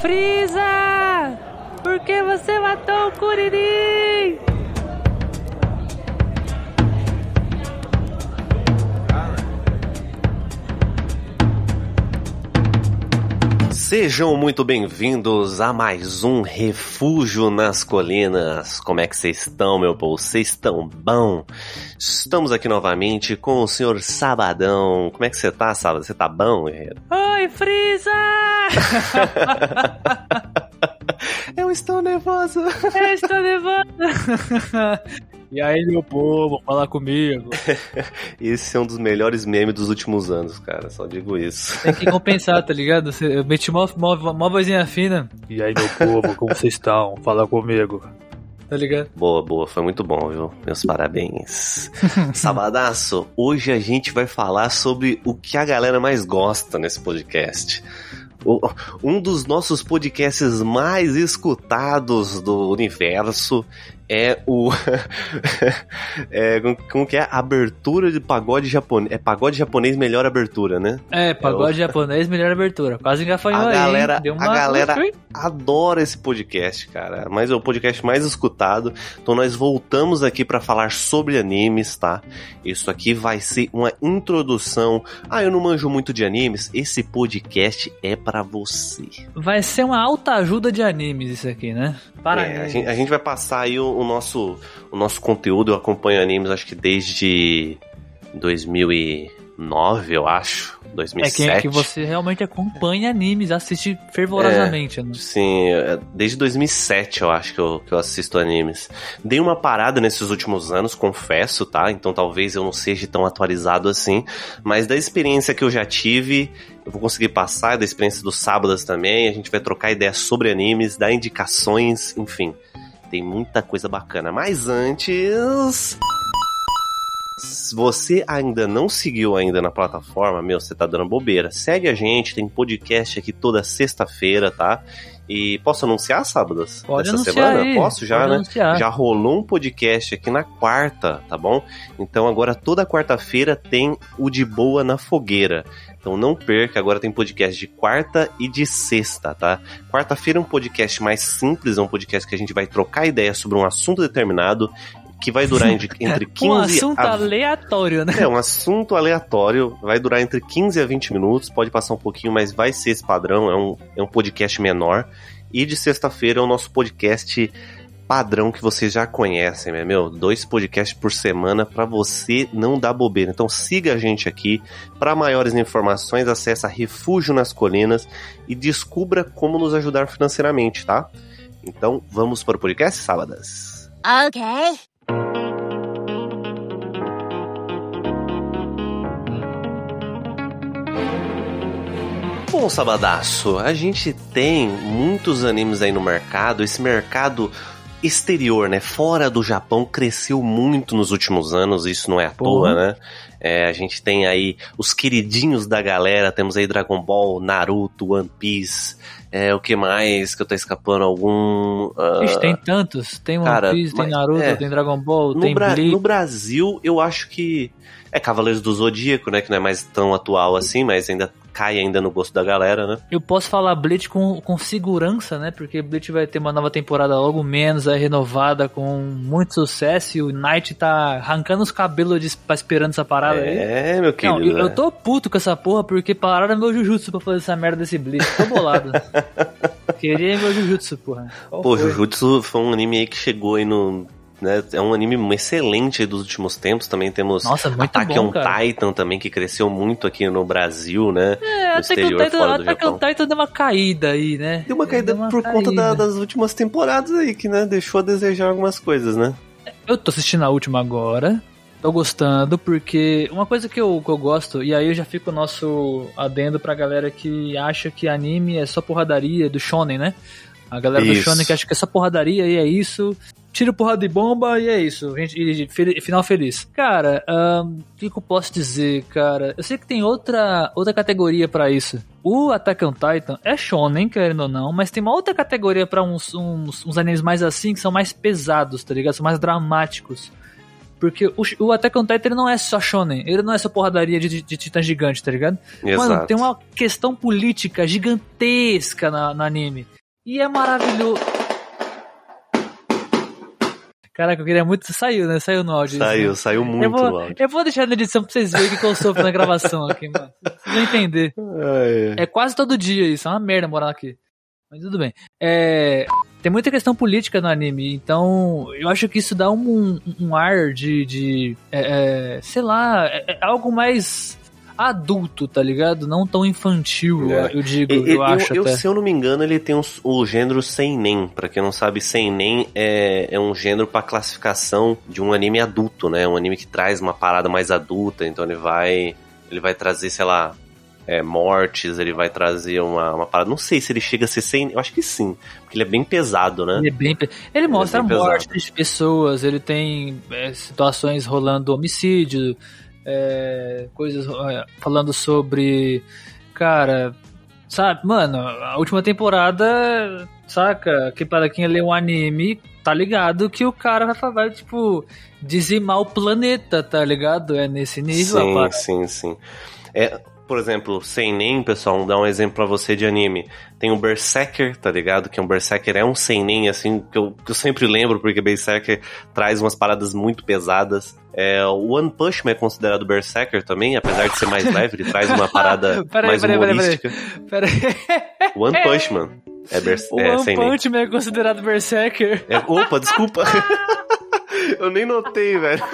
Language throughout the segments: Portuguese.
Freeza! Por que você matou o Kuririn? Sejam muito bem-vindos a mais um Refúgio nas Colinas. Como é que vocês estão, meu povo? Vocês estão bom? Estamos aqui novamente com o senhor Sabadão. Como é que você tá, Sábado? Você tá bom, guerreiro? Oi, Freeza! Eu estou nervoso. Eu estou nervoso. E aí, meu povo, fala comigo. Esse é um dos melhores memes dos últimos anos, cara. Só digo isso. Tem que compensar, tá ligado? Eu meti mó, mó, mó vozinha fina. E aí, meu povo, como vocês estão? Fala comigo. Tá ligado? Boa, boa, foi muito bom, viu? Meus parabéns. Sabadaço, hoje a gente vai falar sobre o que a galera mais gosta nesse podcast. Um dos nossos podcasts mais escutados do universo é o. é, como que é? Abertura de pagode japonês. É pagode japonês melhor abertura, né? É, pagode é o... japonês melhor abertura. Quase engafanhou a galera, aí. Uma... A galera adora esse podcast, cara. Mas é o podcast mais escutado. Então nós voltamos aqui para falar sobre animes, tá? Isso aqui vai ser uma introdução. Ah, eu não manjo muito de animes. Esse podcast é para você. Vai ser uma alta ajuda de animes isso aqui, né? Para é, a, gente, a gente vai passar aí o, o, nosso, o nosso conteúdo. Eu acompanho animes acho que desde 2009, eu acho. 2007. É que, é que você realmente acompanha animes, assiste fervorosamente. É, né? Sim, é, desde 2007 eu acho que eu, que eu assisto animes. Dei uma parada nesses últimos anos, confesso, tá? Então talvez eu não seja tão atualizado assim. Mas da experiência que eu já tive, eu vou conseguir passar, da experiência dos sábados também. A gente vai trocar ideias sobre animes, dar indicações, enfim. Tem muita coisa bacana. Mas antes. Se você ainda não seguiu ainda na plataforma, meu, você tá dando bobeira. Segue a gente, tem podcast aqui toda sexta-feira, tá? E posso anunciar sábados? Pode Essa semana? Aí. Posso já, Pode né? Anunciar. Já rolou um podcast aqui na quarta, tá bom? Então agora toda quarta-feira tem o De Boa na Fogueira. Então não perca, agora tem podcast de quarta e de sexta, tá? Quarta-feira é um podcast mais simples, é um podcast que a gente vai trocar ideias sobre um assunto determinado que vai durar entre 15 Um assunto a... aleatório, né? É, um assunto aleatório, vai durar entre 15 a 20 minutos, pode passar um pouquinho, mas vai ser esse padrão, é um, é um podcast menor. E de sexta-feira é o nosso podcast padrão que vocês já conhecem, né, meu? Dois podcasts por semana para você não dar bobeira. Então siga a gente aqui. Para maiores informações, acesse Refúgio nas Colinas e descubra como nos ajudar financeiramente, tá? Então vamos para o podcast sábadas. Ok. Bom, Sabadaço, a gente tem muitos animes aí no mercado. Esse mercado exterior, né? Fora do Japão, cresceu muito nos últimos anos, isso não é à toa, né? É, a gente tem aí os queridinhos da galera, temos aí Dragon Ball, Naruto, One Piece, é, o que mais que eu tô escapando? Algum. Uh... Ixi, tem tantos. Tem One Cara, Piece, tem Naruto, é, tem Dragon Ball, tem Bra Bleach. No Brasil, eu acho que. É Cavaleiros do Zodíaco, né? Que não é mais tão atual assim, mas ainda cai ainda no gosto da galera, né? Eu posso falar Bleach com, com segurança, né? Porque Bleach vai ter uma nova temporada logo menos, aí renovada com muito sucesso e o Knight tá arrancando os cabelos de, esperando essa parada é, aí. É, meu querido. Não, eu, eu, tô puto com essa porra porque pararam meu Jujutsu pra fazer essa merda desse Bleach. Tô bolado. Queria meu Jujutsu, porra. Qual Pô, foi? Jujutsu foi um anime aí que chegou aí no né? É um anime excelente dos últimos tempos. Também temos Nossa, bom, on Titan também, que cresceu muito aqui no Brasil, né? É, no exterior, Titan, fora do Attack on Titan deu uma caída aí, né? Deu uma caída uma por caída. conta da, das últimas temporadas aí, que né, deixou a desejar algumas coisas, né? Eu tô assistindo a última agora. Tô gostando, porque uma coisa que eu, que eu gosto, e aí eu já fico o nosso adendo pra galera que acha que anime é só porradaria do shonen, né? A galera isso. do shonen que acha que é só porradaria e é isso tiro porrada de bomba e é isso. Gente, e, e, final feliz. Cara, o um, que, que eu posso dizer, cara? Eu sei que tem outra, outra categoria para isso. O Attack on Titan é shonen, querendo ou não, mas tem uma outra categoria para uns, uns, uns animes mais assim, que são mais pesados, tá ligado? São mais dramáticos. Porque o, o Attack on Titan ele não é só shonen, ele não é só porradaria de, de, de titã gigante, tá ligado? Exato. Mano, tem uma questão política gigantesca na, no anime. E é maravilhoso. Caraca, eu queria muito. Saiu, né? Saiu no áudio. Saiu, né? saiu muito eu, no vou, áudio. eu vou deixar na edição pra vocês verem o que, eu sofro na gravação aqui, mano. Vocês vão entender. Ai, É quase todo dia isso, é uma merda morar aqui. Mas tudo bem. É, tem muita questão política no anime, então eu acho que isso dá um, um ar de. de é, é, sei lá, é, é algo mais adulto, tá ligado? Não tão infantil, É. eu digo, eu, e- eu, acho eu, até. se eu não me engano, ele tem uns- o gênero seinen. Pra quem não sabe, seinen é, é um gênero pra classificação de um anime adulto, né? Um anime que traz uma parada mais adulta. Então ele vai, ele vai trazer, sei lá, é, mortes. Ele vai trazer uma, uma parada. Não sei se ele chega a ser seinen. Eu acho que sim, porque ele é bem pesado, né? Ele, é bem, pe- ele mostra bem pesado. mortes de pessoas, ele tem é, situações rolando homicídio, é, coisas falando sobre. Cara, sabe, mano, a última temporada, saca? Que para quem lê um anime, tá ligado que o cara vai, vai tipo, dizimar o planeta, tá ligado? É nesse nível Sim, sim, sim. É, por exemplo, seinen, pessoal, vou dar um exemplo pra você de anime. Tem o Berserker, tá ligado? Que um Berserker é um seinen, assim, que eu, que eu sempre lembro, porque Berserker traz umas paradas muito pesadas. É, o One Punch Man é considerado Berserker também, apesar de ser mais leve, ele traz uma parada Peraí, mais peraí, peraí, humorística. Pera aí. One Punch Man é, Bers O é One seinen. Punch Man é considerado Berserker. É, opa, desculpa. eu nem notei, velho.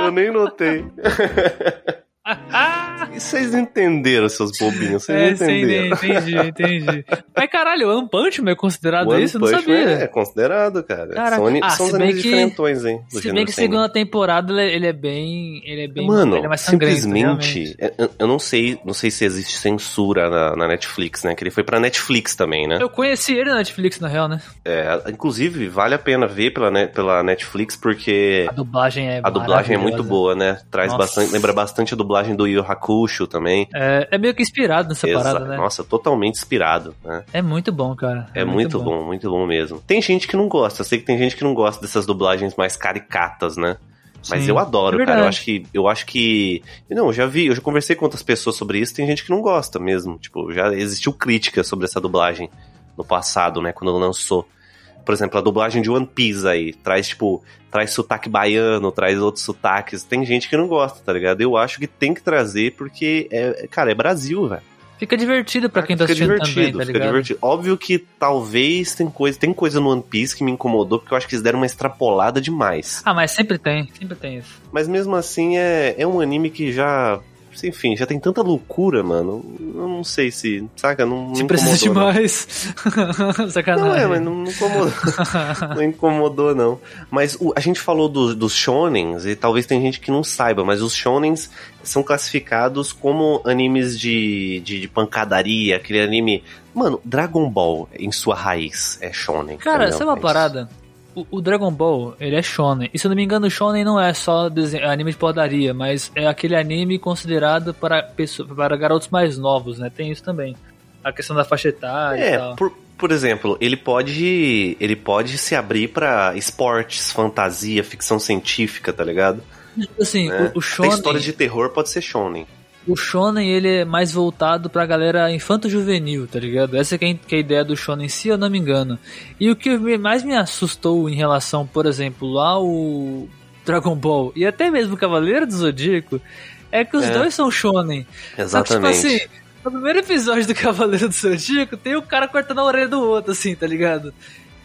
Eu nem notei. E vocês entenderam, seus bobinhos? Vocês É, sim, entenderam? entendi, entendi. Mas caralho, o One Punch Man é considerado One isso? Eu não Punch Man sabia. É considerado, cara. Caraca. São, Ah, são os animes que- diferentões, hein? do Se bem que segunda temporada ele, ele é bem. Ele é bem. Mano, ele é mais sangrento, simplesmente, realmente. eu, eu não sei, não sei se existe censura na, na Netflix, né? Que ele foi pra Netflix também, né? Eu conheci ele na Netflix, na real, né? É, inclusive, vale a pena ver pela, pela Netflix, porque A dublagem é a dublagem é muito boa, né? Traz Nossa. bastante, lembra bastante a dublagem do Yu Hakusho também. É, é meio que inspirado nessa parada, né? Nossa, totalmente inspirado, né? É muito bom, cara. É, muito, bom. muito bom mesmo. Tem gente que não gosta, sei que tem gente que não gosta dessas dublagens mais caricatas, né? Mas Sim, eu adoro, é cara. Eu acho que. Eu acho que. Não, eu já vi, eu já conversei com outras pessoas sobre isso, tem gente que não gosta mesmo. Tipo, já existiu crítica sobre essa dublagem no passado, né? Quando lançou. Por exemplo, a dublagem de One Piece aí. Traz, tipo, traz sotaque baiano, traz outros sotaques. Tem gente que não gosta, tá ligado? Eu acho que tem que trazer, porque, é, cara, é Brasil, velho. Fica divertido pra quem tá fica assistindo divertido, também, tá fica ligado? divertido. Óbvio que talvez tem coisa, tem coisa no One Piece que me incomodou, porque eu acho que eles deram uma extrapolada demais. Ah, mas sempre tem, sempre tem isso. Mas mesmo assim é, é um anime que já. Enfim, já tem tanta loucura, mano. Eu não sei se. Saca? Não, Se não precisa de mais. Sacanagem. Não, é, mas não, não incomodou. não incomodou, não. Mas o- a gente falou dos, dos shonens, e talvez tem gente que não saiba, mas os shonens são classificados como animes de, de, de pancadaria, aquele anime. Mano, Dragon Ball, em sua raiz, é shonen. Cara, entendeu? sabe uma É parada? O, o Dragon Ball, ele é shonen. E se eu não me engano, o shonen não é só desenho, anime de porradaria, mas é aquele anime considerado para, pessoa, para garotos mais novos, né? Tem isso também. A questão da faixa etária e É, tal. por, por exemplo, ele pode ele pode se abrir pra esportes, fantasia, ficção científica, tá ligado? Assim, É. o, o Até shonen, história de terror pode ser shonen. O shonen, ele é mais voltado pra galera infanto-juvenil, tá ligado? Essa que é, que é a ideia do shonen, se eu não me engano. E o que mais me assustou em relação, por exemplo, ao Dragon Ball e até mesmo o Cavaleiro do Zodíaco, é que os É. dois são shonen. Só que, tipo Exatamente. assim, no primeiro episódio do Cavaleiro do Zodíaco, tem o cara cortando a orelha do outro, assim, tá ligado?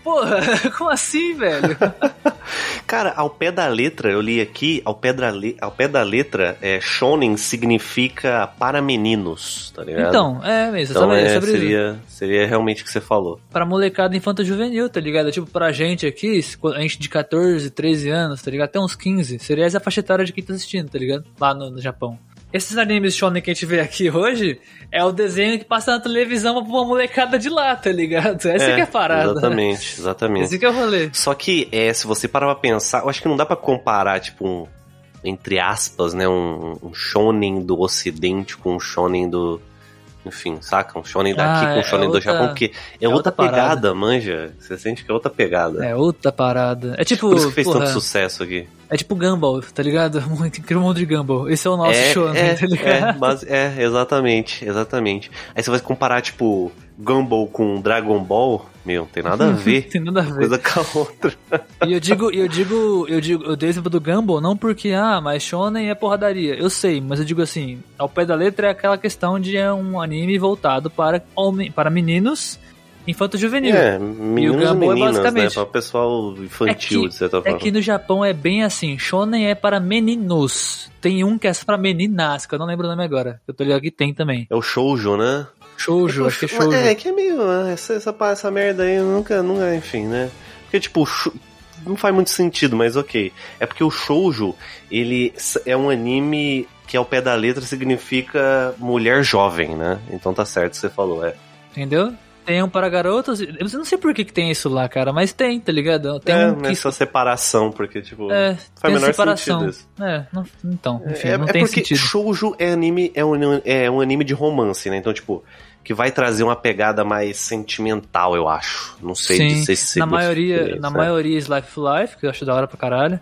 Porra, como assim, velho? Cara, ao pé da letra, eu li aqui, ao pé da, le- ao pé da letra, é, shonen significa para meninos, tá ligado? Então, é mesmo, Então, sabe, é, sobre isso. seria, seria realmente o que você falou. Pra molecada infanto-juvenil, tá ligado? Tipo, pra gente aqui, a gente de 14, 13 anos, tá ligado? Até uns 15, seria essa faixa etária de quem tá assistindo, tá ligado? Lá no, no Japão. Esses animes shonen que a gente vê aqui hoje é o desenho que passa na televisão pra uma molecada de lá, tá ligado? Essa que é a parada. Exatamente, exatamente. Esse que é o rolê. Só que, é, se você parar pra pensar, eu acho que não dá pra comparar, tipo, um, entre aspas, né, um, um shonen do ocidente com um shonen do, enfim, saca? Um shonen daqui Ah, com um é shonen do outra- Japão, porque é, é outra, outra pegada, manja. Você sente que é outra pegada. É outra parada. É tipo. Por isso que fez porra, tanto sucesso aqui. É tipo Gumball, tá ligado? Muito incrível mundo de Gumball. Esse é o nosso é, shonen, é, tá ligado? é, base- é, exatamente, exatamente. Aí você vai comparar, tipo, Gumball com Dragon Ball, meu, tem nada a ver. Tem nada a ver. Coisa com a outra. E eu digo, eu digo, eu digo, eu dei o exemplo do Gumball não porque, ah, mas shonen é porradaria. Eu sei, mas eu digo assim, ao pé da letra é aquela questão de é um anime voltado para homem, para meninos infanto-juvenil. É, meninos e, Gumball é meninas, né? basicamente- Pra pessoal infantil, É que- de certa É forma. que no Japão é bem assim, shonen é para meninos. Tem um que é só para meninas, que eu não lembro o nome agora. Eu tô ligado que tem também. É o shoujo, né? Shoujo, acho que é shoujo. É, que é meio. ah, Essa, essa, essa merda aí nunca, nunca, enfim, né? Porque, tipo, não faz muito sentido, mas ok. É porque o shoujo, ele é um anime que ao pé da letra significa mulher jovem, né? Então tá certo o que você falou, é. Entendeu? Tem um para garotos. Eu não sei por que, que tem isso lá, cara, mas tem, tá ligado? Tem é, um que. nessa separação, porque, tipo, É, faz essa menor separação. sentido isso. É, não- então, enfim, é, não é tem porque sentido. shoujo é anime, é um, é um anime de romance, né? Então, tipo, que vai trazer uma pegada mais sentimental, eu acho. Não sei Sim, dizer se na maioria, na é. maioria of Life, que eu acho da hora pra caralho.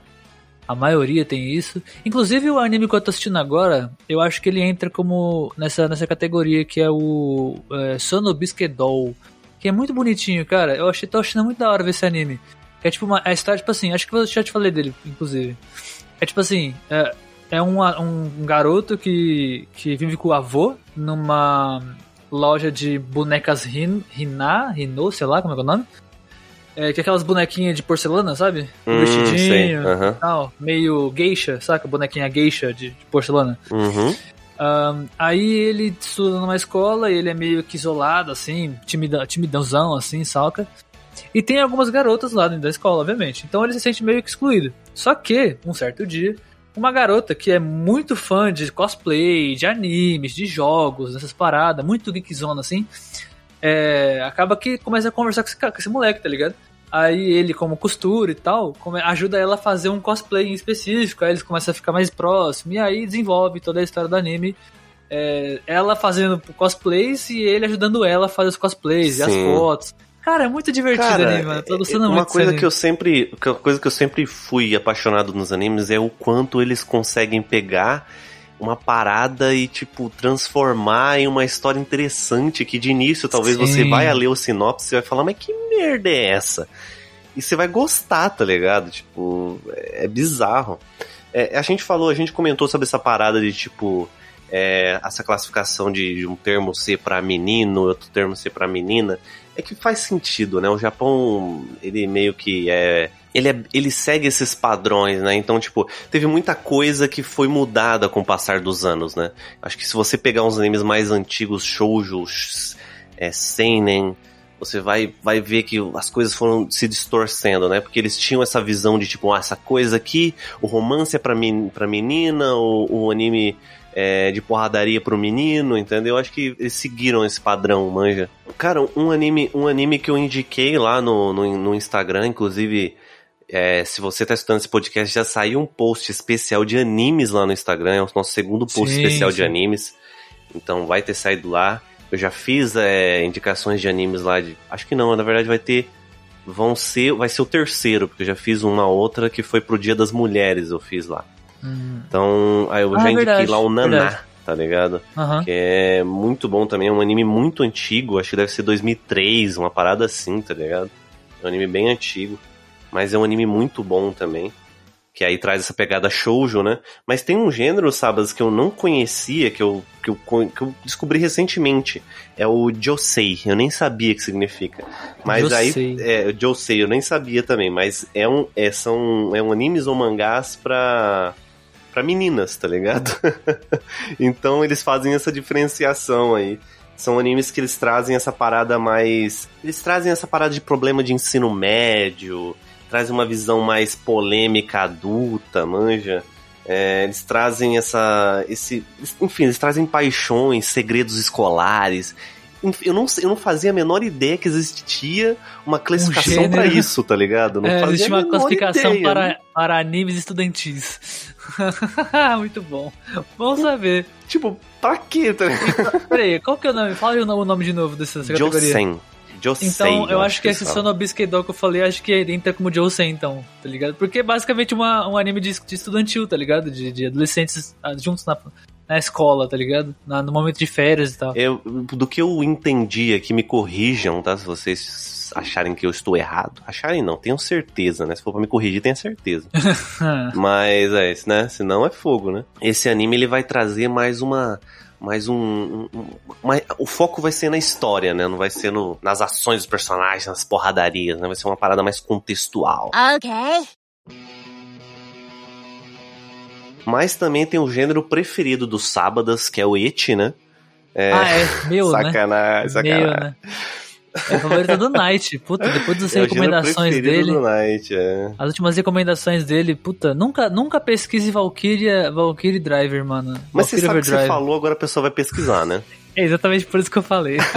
A maioria tem isso. Inclusive o anime que eu tô assistindo agora, eu acho que ele entra como nessa, nessa categoria que é o é, Sonobisuke Doll, que é muito bonitinho, cara. Eu achei, tô achando muito da hora ver esse anime. É tipo uma a história, tipo assim, acho que eu já te falei dele, inclusive. É tipo assim, é, é um, um garoto que, que vive com o avô numa loja de bonecas Rin, Rina, Rino, sei lá como é que é o nome. É, que é aquelas bonequinhas de porcelana, sabe? Hum, vestidinho tal, meio geisha, saca? Bonequinha geisha de, de porcelana. Uhum. Ahn, aí ele estuda numa escola e ele é meio que isolado, assim, timida, timidãozão, assim, saca? E tem algumas garotas lá dentro da escola, obviamente. Então ele se sente meio que excluído. Só que, um certo dia, uma garota que é muito fã de cosplay, de animes, de jogos, dessas paradas, muito geekzona, assim, é, acaba que começa a conversar com esse, com esse moleque, tá ligado? Aí ele, como costura e tal, come- ajuda ela a fazer um cosplay em específico, aí eles começam a ficar mais próximos, e aí desenvolve toda a história do anime. é, ela fazendo cosplays e ele ajudando ela a fazer os cosplays e as Sim. fotos. Cara, é muito divertido o anime, mano. Tô gostando é- muito uma desse coisa que eu sempre, que- uma coisa que eu sempre fui apaixonado nos animes é o quanto eles conseguem pegar uma parada e tipo transformar em uma história interessante que de início talvez Sim. você vai ler o sinopse e vai falar, mas que merda é essa? E você vai gostar, tá ligado? Tipo, é, é bizarro. É, a gente falou, a gente comentou sobre essa parada de tipo é, essa classificação de, de um termo ser pra menino, outro termo ser pra menina, é que faz sentido, né? O Japão, ele meio que é. Ele, é, ele segue esses padrões, né? Então, tipo, teve muita coisa que foi mudada com o passar dos anos, né? Acho que se você pegar uns animes mais antigos, shoujo, é, seinen, você vai, vai ver que as coisas foram se distorcendo, né? Porque eles tinham essa visão de, tipo, ah, essa coisa aqui, o romance é pra, men pra menina, o, o anime é, de porradaria pro menino, entendeu? Acho que eles seguiram esse padrão, manja. Cara, um anime, um anime que eu indiquei lá no, no, no Instagram, inclusive, é, se você tá escutando esse podcast, já saiu um post especial de animes lá no Instagram, é o nosso segundo post Sim, especial de sim. animes. Então vai ter saído lá. Eu já fiz é, indicações de animes lá de. Acho que não, na verdade vai ter. Vão ser. Vai ser o terceiro, porque eu já fiz uma outra que foi pro Dia das Mulheres, eu fiz lá. Hum, Então, aí eu Ah, já indiquei verdade, lá o Naná, verdade. tá ligado? aham. Que é muito bom também, é um anime muito antigo, acho que deve ser 2003, uma parada assim, tá ligado? É um anime bem antigo, mas é um anime muito bom também. Que aí traz essa pegada shoujo, né? Mas tem um gênero, Sabas, que eu não conhecia, que eu, que eu, que eu descobri recentemente. É o Josei. Eu nem sabia o que significa. Mas Josei. aí. É, Josei, eu nem sabia também. Mas é um, é, são, é um animes ou mangás pra, pra meninas, tá ligado? então eles fazem essa diferenciação aí. São animes que eles trazem essa parada mais. Eles trazem essa parada de problema de ensino médio, trazem uma visão mais polêmica adulta, manja. É, eles trazem essa. esse. Enfim, eles trazem paixões, segredos escolares. Eu não, eu não fazia a menor ideia que existia uma classificação gênero. pra isso, tá ligado? Não É, fazia existe uma classificação ideia. para, para animes estudantis. Muito bom. Vamos saber. Tipo, pra quê, tá? Peraí, qual que é o nome? Fala aí o nome, de novo dessa categoria. Josen. Josei, Então, eu acho que esse fala. Sonobiskei Do que eu falei, acho que entra como Jousei, então, tá ligado? Porque é basicamente uma, um anime de, de estudantil, tá ligado? De, de adolescentes ah, juntos na, na escola, tá ligado? Na- no momento de férias e tal. Eu, do que eu entendi aqui, me corrijam, tá? Se vocês acharem que eu estou errado. Acharem não, tenho certeza, né? Se for pra me corrigir, tenho certeza. Mas é isso, né? Senão é fogo, né? Esse anime ele vai trazer mais uma. Mais um. um- um- mais- o foco vai ser na história, né? Não vai ser no, nas ações dos personagens, nas porradarias, né? Vai ser uma parada mais contextual. Okay. Mas também tem o gênero preferido dos sábados, que é o Eti, né? É, Ah, é, meu, né? sacanagem, sacanagem. Meu, né? É o favorito do Night. Puta, depois das É recomendações dele. do Night, é. As últimas recomendações dele, puta, nunca, nunca pesquise Valkyria, Valkyrie Driver, mano. Mas você Valkyrie sabe que você falou, agora a pessoa vai pesquisar, né? É exatamente por isso que eu falei.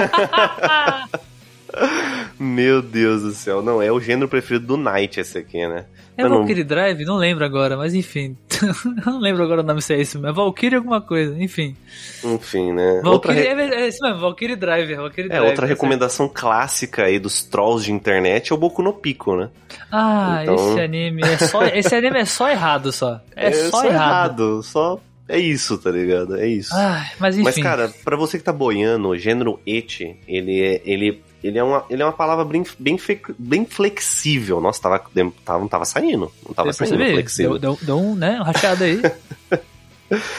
Meu Deus do céu. Não, é o gênero preferido do Night esse aqui, né? É não- Valkyrie Drive? Não lembro agora, mas enfim. não lembro agora o nome se é isso, mas Valkyrie alguma coisa, enfim. Enfim, né? Outra Valkyrie, re- é, é isso mesmo, Valkyrie Drive, é Valkyrie É, Drive. outra tá recomendação clássica aí dos trolls de internet é o Boku no Pico, né? Ah, Então- esse anime é só. Esse anime é só errado só. É, só, errado. Só é isso, tá ligado? É isso. Ai, mas enfim. Mas, cara, pra você que tá boiando, o gênero eti, ele é, ele, ele é, uma, ele é uma palavra bem, bem, bem flexível. Nossa, tava, tava, não tava saindo. Não tava Eu saindo percebi, flexível. deu, deu, deu um, né, um rachado aí.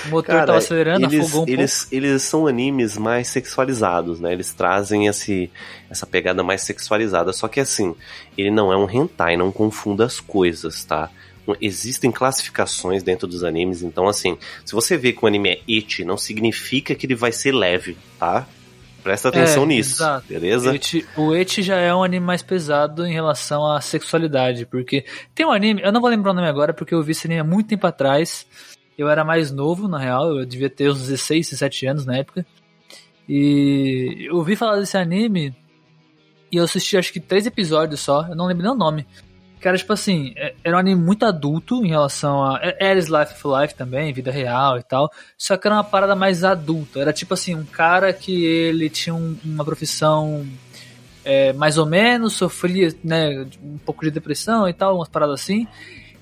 O motor Cara, tava acelerando, eles, afogou um eles, eles são animes mais sexualizados, né? Eles trazem esse, essa pegada mais sexualizada. Só que assim, ele não é um hentai, não confunda as coisas, tá? Existem classificações dentro dos animes, então assim, se você vê que o anime é eti, não significa que ele vai ser leve, tá? Presta atenção É, nisso, exato. beleza? Eti- o Eti já é um anime mais pesado em relação à sexualidade, porque tem um anime, eu não vou lembrar o nome agora, porque eu vi esse anime há muito tempo atrás. Eu era mais novo, na real, eu devia ter uns 16, 17 anos na época. E eu ouvi falar desse anime e eu assisti acho que três episódios só, eu não lembro nem o nome. Era tipo assim, é- era um anime muito adulto em relação a. é- Era Life for Life também, vida real e tal. Só que era uma parada mais adulta. Era tipo assim, um cara que ele tinha um- uma profissão é, mais ou menos, sofria né, um pouco de depressão e tal, umas paradas assim.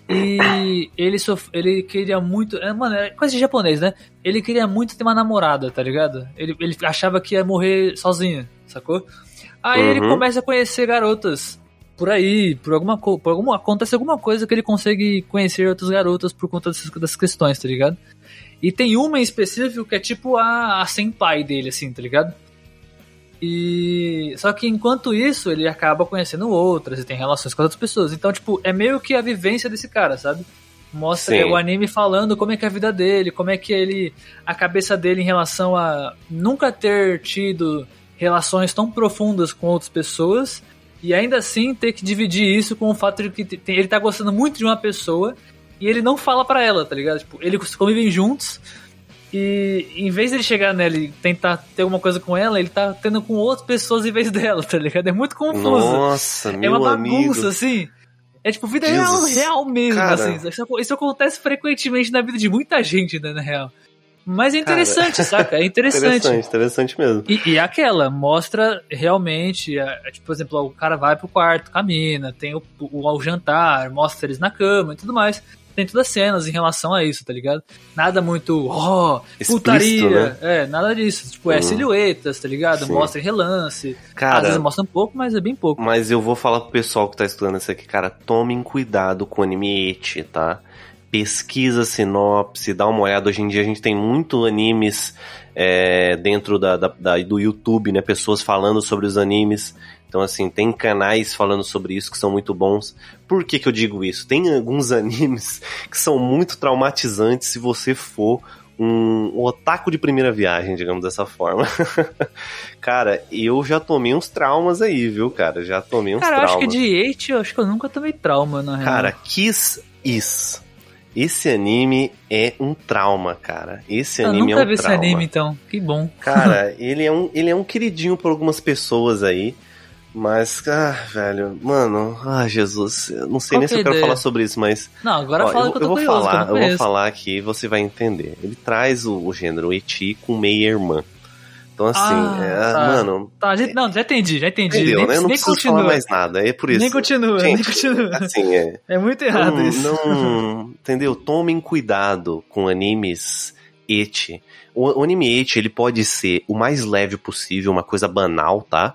E ele, sof... ele queria muito. É, mano, é coisa de japonês, né? Ele queria muito ter uma namorada, tá ligado? Ele, ele achava que ia morrer sozinho, sacou? Aí ele Uhum. começa a conhecer garotas por aí, por alguma. Por alguma, acontece alguma coisa que ele consegue conhecer outras garotas por conta dessas, dessas questões, tá ligado? E tem uma em específico que é tipo a, a senpai dele, assim, tá ligado? E. Só que enquanto isso, ele acaba conhecendo outras e tem relações com outras pessoas. Então, tipo, é meio que a vivência desse cara, sabe? Mostra Sim. o anime falando como é que é a vida dele, como é que ele. a cabeça dele em relação a nunca ter tido relações tão profundas com outras pessoas e ainda assim ter que dividir isso com o fato de que tem- ele tá gostando muito de uma pessoa e ele não fala pra ela, tá ligado? Tipo, eles convivem juntos e em vez de ele chegar nela e tentar ter alguma coisa com ela, ele tá tendo com outras pessoas em vez dela, tá ligado? É muito confuso. Nossa, é meu uma amigo. bagunça, assim. É tipo vida real, real mesmo, Cara. assim. Isso, isso acontece frequentemente na vida de muita gente, né, na real. Mas é Cara. interessante, saca? É interessante. Interessante, interessante mesmo. E, e aquela, mostra realmente, é, é, tipo, por exemplo, o cara vai pro quarto, camina, tem o, o, o jantar, mostra eles na cama e tudo mais. Tem todas as cenas em relação a isso, tá ligado? Nada muito, oh, putaria. né? É, nada disso. Tipo, é Hum. silhuetas, tá ligado? Sim. Mostra relance. Às Cara, vezes mostra um pouco, mas é bem pouco. Mas eu vou falar pro pessoal que tá estudando isso aqui, cara, tomem cuidado com o anime tá? Pesquisa sinopse, dá uma olhada. Hoje em dia a gente tem muito animes é, dentro da, da- da- do YouTube, né? Pessoas falando sobre os animes. Então, assim, tem canais falando sobre isso que são muito bons. Por que, que eu digo isso? Tem alguns animes que são muito traumatizantes se você for um otaku de primeira viagem, digamos dessa forma. cara, eu já tomei uns traumas aí, viu, cara? Já tomei uns Cara, eu acho traumas. que de hate, eu acho que eu nunca tomei trauma, na real. Cara, Kiss Is. Esse anime é um trauma, cara. Esse Eu anime é nunca um vi esse trauma. anime, então. Que bom. Cara, ele é um, ele é um queridinho por algumas pessoas aí. Mas, ah, velho, mano, ah, Jesus, eu não sei Qual nem se é eu a quero falar sobre isso, mas Não, agora Ó, fala eu, que eu tô eu vou curioso, falar, eu eu vou falar aqui e você vai entender. Ele traz o, o gênero eti com meia-irmã. Então, assim, Ah, é, tá. mano, Tá, gente, não, já entendi, já entendi. entendeu, nem né? Eu não nem preciso continua. falar mais nada, é por isso. Nem continua, Gente, nem continua. Assim, é. É muito errado não, isso. não- entendeu? Tomem cuidado com animes eti. O, o anime eti, ele pode ser o mais leve possível, uma coisa banal, tá?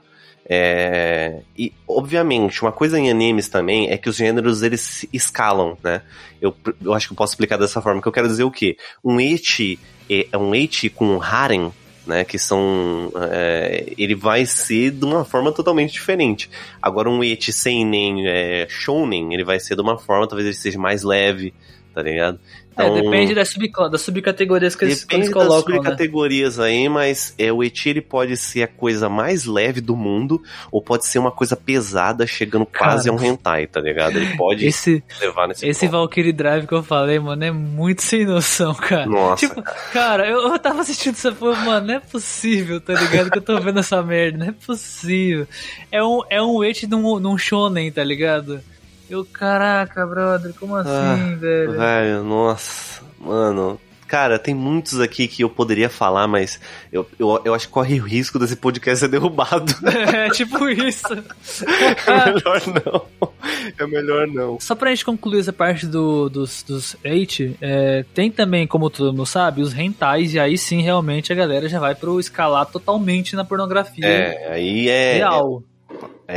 É, e, obviamente, uma coisa em animes também é que os gêneros eles se escalam, né? Eu, eu acho que eu posso explicar dessa forma, que eu quero dizer o quê? Um eti é um eti com harem, né? Que são. é, ele vai ser de uma forma totalmente diferente. Agora, um eti seinen é, shounen, ele vai ser de uma forma, talvez ele seja mais leve, tá ligado? É, depende das, sub, das subcategorias que eles, que eles Depende das colocam, né? subcategorias aí, mas é, o Eti ele pode ser a coisa mais leve do mundo, ou pode ser uma coisa pesada, chegando quase a Cara. um hentai, tá ligado? Ele pode Esse, levar nesse esse ponto. Valkyrie Drive que eu falei, mano, é muito sem noção, cara. Nossa, Tipo, cara, eu, eu tava assistindo essa porra, mano, não é possível, tá ligado? Que eu tô vendo essa merda, não é possível. É um, é um et num, num shonen, tá ligado? Eu, caraca, brother, como assim, Ah, velho? velho, nossa, mano. Cara, tem muitos aqui que eu poderia falar, mas eu, eu, eu acho que corre o risco desse podcast ser derrubado. É tipo isso. é melhor não. É melhor não. Só pra gente concluir essa parte do, dos, dos eight, é, tem também, como todo mundo sabe, os rentais, e aí sim, realmente, a galera já vai pro escalar totalmente na pornografia É, aí é. real. É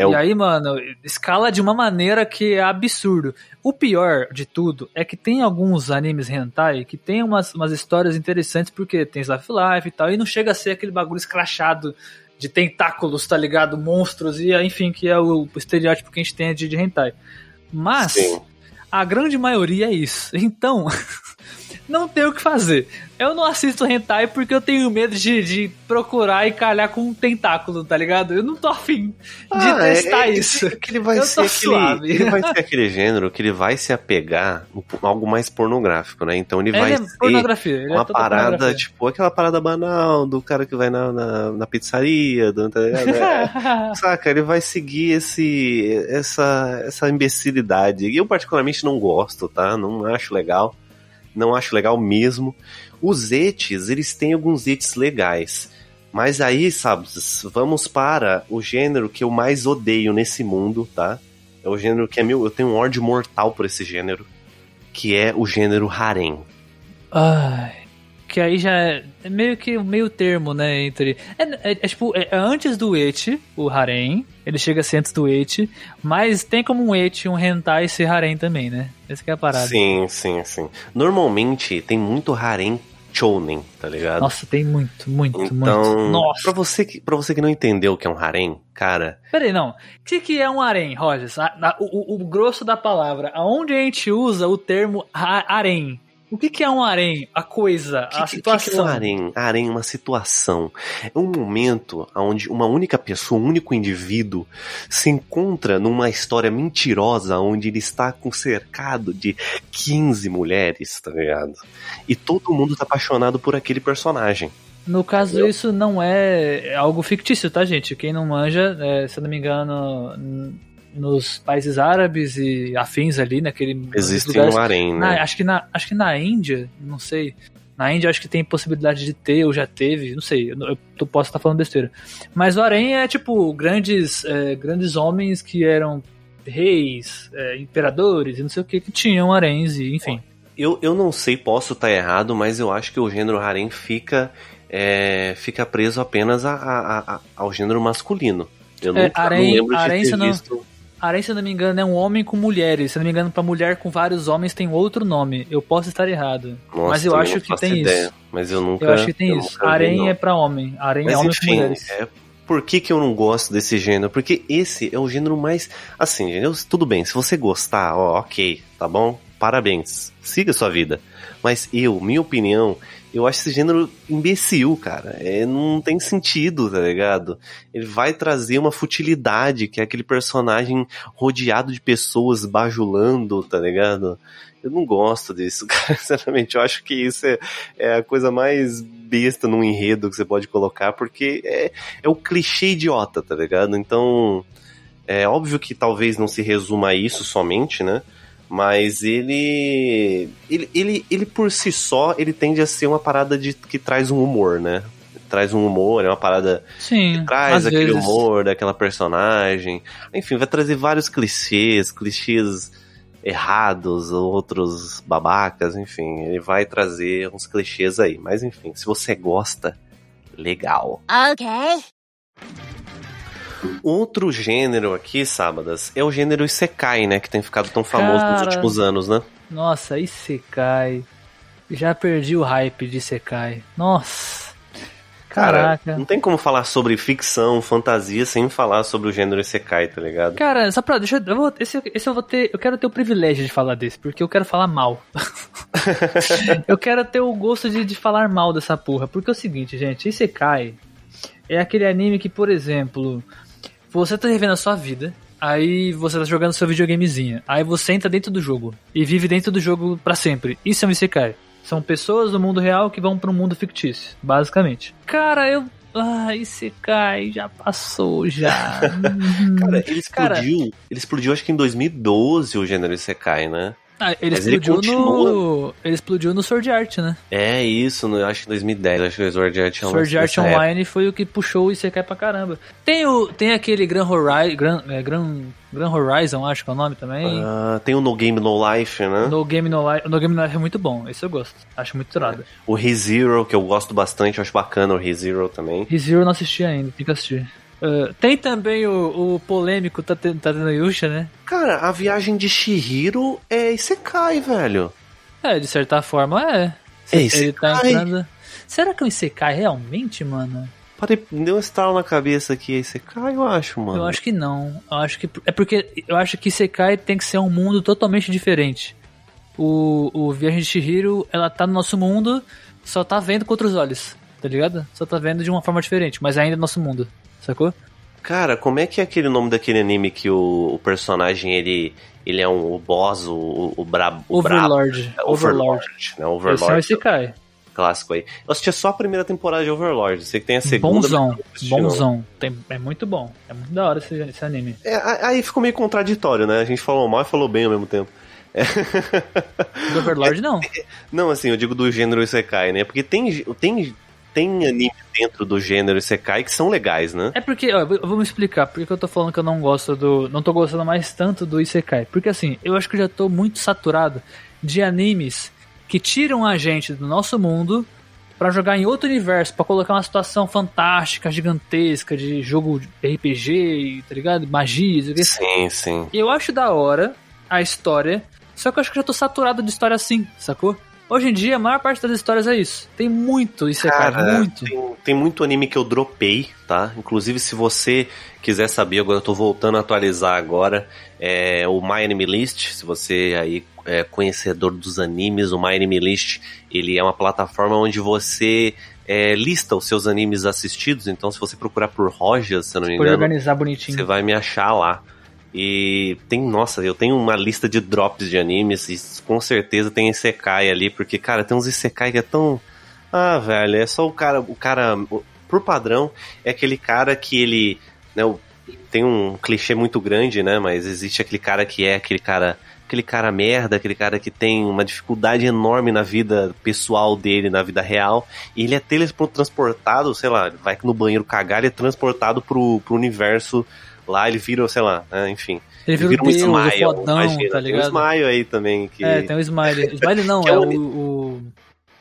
o E aí, mano, escala de uma maneira que é absurdo. O pior de tudo é que tem alguns animes hentai que tem umas, umas histórias interessantes, porque tem Life Life e tal, e não chega a ser aquele bagulho escrachado de tentáculos, tá ligado? Monstros, e enfim, que é o estereótipo que a gente tem de, de hentai. Mas Sim. a grande maioria é isso. Então, não tem o que fazer. Eu não assisto hentai porque eu tenho medo de, de procurar e calhar com um tentáculo, tá ligado? Eu não tô afim de Ah, é- testar é- isso. é que ele vai Eu ser aquele, ele vai ser aquele gênero que ele vai se apegar em algo mais pornográfico, né? Então ele vai Ele é ser pornografia. É uma parada, tipo, aquela parada banal do cara que vai na, na, na pizzaria, do, tá ligado? É, Saca, ele vai seguir esse, essa, essa imbecilidade. E eu particularmente não gosto, tá? Não acho legal. Não acho legal mesmo. Os etes, eles têm alguns etes legais. Mas aí, sabe, vamos para o gênero que eu mais odeio nesse mundo, tá? É o gênero que é meu. Eu tenho um ódio mortal por esse gênero. Que é o gênero harem. Ai, que aí já é, é meio que o meio termo, né, entre... É, é- é tipo, é, é antes do eti, o harem, ele chega a ser antes do eti, mas tem como um eti, um hentai ser harem também, né? Essa que é a parada. Sim, sim, sim. Normalmente tem muito harem shounen, tá ligado? Nossa, tem muito, muito, Então, muito. Nossa. Pra, você que, pra você que não entendeu o que é um harem, cara, Peraí, não. O que, que é um harem, Rogers? A- a- o, o- grosso da palavra. Aonde a gente usa o termo ha- harem? O que, que é um harem? A coisa, o que, a que- que que é situação. um harem? Harem é uma situação. É um momento onde uma única pessoa, um único indivíduo, se encontra numa história mentirosa onde ele está com cercado de 15 mulheres, tá ligado? E todo mundo tá apaixonado por aquele personagem. No caso, isso não é algo fictício, tá, gente? Quem não manja, é, se eu não me engano, nos países árabes e afins ali, naquele Existe lugares, um harem, na- né? acho, que na, acho que na Índia, não sei. Na Índia acho que tem possibilidade de ter, ou já teve, não sei, eu, eu, eu posso estar falando besteira. Mas o harem é tipo grandes, é, grandes homens que eram reis, é, imperadores e não sei o que, que tinham haréns e enfim. Eu, eu não sei, posso estar errado, mas eu acho que o gênero harem fica, é, fica preso apenas a, a- a- ao gênero masculino. Eu É, nunca harém- não lembro de harém, ter se não- visto. Harém, se eu não me engano, é um homem com mulheres. Se eu não me engano, pra mulher com vários homens tem outro nome. Eu posso estar errado. Nossa, mas eu acho que tem ideia, isso. Mas eu nunca. Eu acho que tem isso. Harém é pra homem. Harém é homem com enfim, mulheres. é, por que, que eu não gosto desse gênero? Porque esse é o gênero mais. Assim, gente, eu- tudo bem, se você gostar, ó, ok, tá bom? Parabéns, siga sua vida. Mas eu, minha opinião, eu acho esse gênero imbecil, cara. É, não tem sentido, tá ligado? Ele vai trazer uma futilidade, que é aquele personagem rodeado de pessoas bajulando, tá ligado? Eu não gosto disso, cara. Sinceramente, eu acho que isso é, é a coisa mais besta num enredo que você pode colocar, porque é, é o clichê idiota, tá ligado? Então, é óbvio que talvez não se resuma a isso somente, né? Mas ele, ele, ele, ele por si só, ele tende a ser uma parada de, que traz um humor, né? Traz um humor, é uma parada Sim, que traz aquele vezes. humor daquela personagem. Enfim, vai trazer vários clichês, clichês errados, outros babacas, enfim, ele vai trazer uns clichês aí. Mas enfim, se você gosta, legal. Okay. Outro gênero aqui, Sábadas, é o gênero Isekai, né? Que tem ficado tão famoso nos Cara. últimos anos, né? Nossa, Isekai. Já perdi o hype de Isekai. Nossa. Caraca. Não tem como falar sobre ficção, fantasia, sem falar sobre o gênero Isekai, tá ligado? Cara, só pra. Deixa eu. eu vou, esse, esse eu vou ter. Eu quero ter o privilégio de falar desse, porque eu quero falar mal. eu quero ter o gosto de, de falar mal dessa porra. Porque é o seguinte, gente, Isekai é aquele anime que, por exemplo, você tá revendo a sua vida. Aí você tá jogando seu videogamezinho. Aí você entra dentro do jogo. E vive dentro do jogo pra sempre. Isso é um Isekai. São pessoas do mundo real que vão para um mundo fictício, basicamente. Cara, eu. Ah, Isekai já passou já. Cara, ele Cara- explodiu. Ele explodiu acho que em 2012 o gênero Isekai, né? Ah, ele Mas ele explodiu no. Ele explodiu no Sword Art, né? É isso, no- acho que em 2010, acho que o Sword Art Online. Sword Art Online foi o que puxou o Isekai pra caramba. Tem, o, tem aquele Gran Horizon. Gran, é, Gran, Gran Horizon, acho que é o nome também. Ah, tem o No Game No Life, né? No Game No Life. No Game No Life é muito bom, esse eu gosto. Acho muito irado. O ReZero, que eu gosto bastante, eu acho bacana o ReZero também. ReZero eu não assisti ainda, tem que assistir. Ah, tem também o, o polêmico Tate- Tateno Yusha, né? Cara, a viagem de Shihiro é Isekai, velho. É, de certa forma é. É Ele tá Isekai. entrando. Será que é um Isekai realmente, mano? Parei, deu um estalo na cabeça aqui, é Isekai, eu acho, mano. Eu acho que não. Eu acho que é porque eu acho que Isekai tem que ser um mundo totalmente diferente. O, o Viagem de Chihiro, ela tá no nosso mundo, só tá vendo com outros olhos, tá ligado? Só tá vendo de uma forma diferente, mas ainda é nosso mundo, sacou? Cara, como é que é aquele nome daquele anime que o, o personagem, ele, ele é um, o boss, o, o brabo... o brabo- Overlord. é, Overlord. né? Esse é Overlord, Isekai. clássico aí. Eu assisti só a primeira temporada de Overlord, sei que tem a segunda... Bonzão. Bonzão. Tem, é muito bom. É muito da hora esse, esse anime. É, aí ficou meio contraditório, né? A gente falou mal e falou bem ao mesmo tempo. É. Do Overlord, não. Não, assim, eu digo do gênero Isekai, né? Porque tem, tem, tem anime dentro do gênero Isekai que são legais, né? É porque, ó, me explicar por que eu tô falando que eu não gosto do. Não tô gostando mais tanto do Isekai. Porque assim, eu acho que eu já tô muito saturado de animes que tiram a gente do nosso mundo pra jogar em outro universo, pra colocar uma situação fantástica, gigantesca, de jogo de RPG, tá ligado? Magias, o que Sim, sim. E eu acho da hora a história, só que eu acho que eu já tô saturado de história assim, sacou? Hoje em dia, a maior parte das histórias é isso. Tem muito Isekai, Cara, muito. Tem, tem muito anime que eu dropei, tá? Inclusive, se você quiser saber, agora eu tô voltando a atualizar agora, é o My Anime List, se você aí é conhecedor dos animes, o My Anime List, ele é uma plataforma onde você é, lista os seus animes assistidos, então se você procurar por Rojas, se eu não me engano, você vai me achar lá. E tem, nossa, eu tenho uma lista de drops de animes e com certeza tem Isekai ali, porque, cara, tem uns Isekai que é tão. Ah, velho, é só o cara. O cara, por padrão, é aquele cara que ele. Né, tem um clichê muito grande, né? Mas existe aquele cara que é aquele cara. Aquele cara merda, aquele cara que tem uma dificuldade enorme na vida pessoal dele, na vida real, e ele é teletransportado, sei lá, vai no banheiro cagar, ele é transportado pro, pro universo lá, ele vira, sei lá, né, enfim. Ele vira o vira um Deus, o Smile, fodão, imagina, tá Tem um ligado? Smile aí também, que É, tem o Smiley. Smiley não, é é o, o- o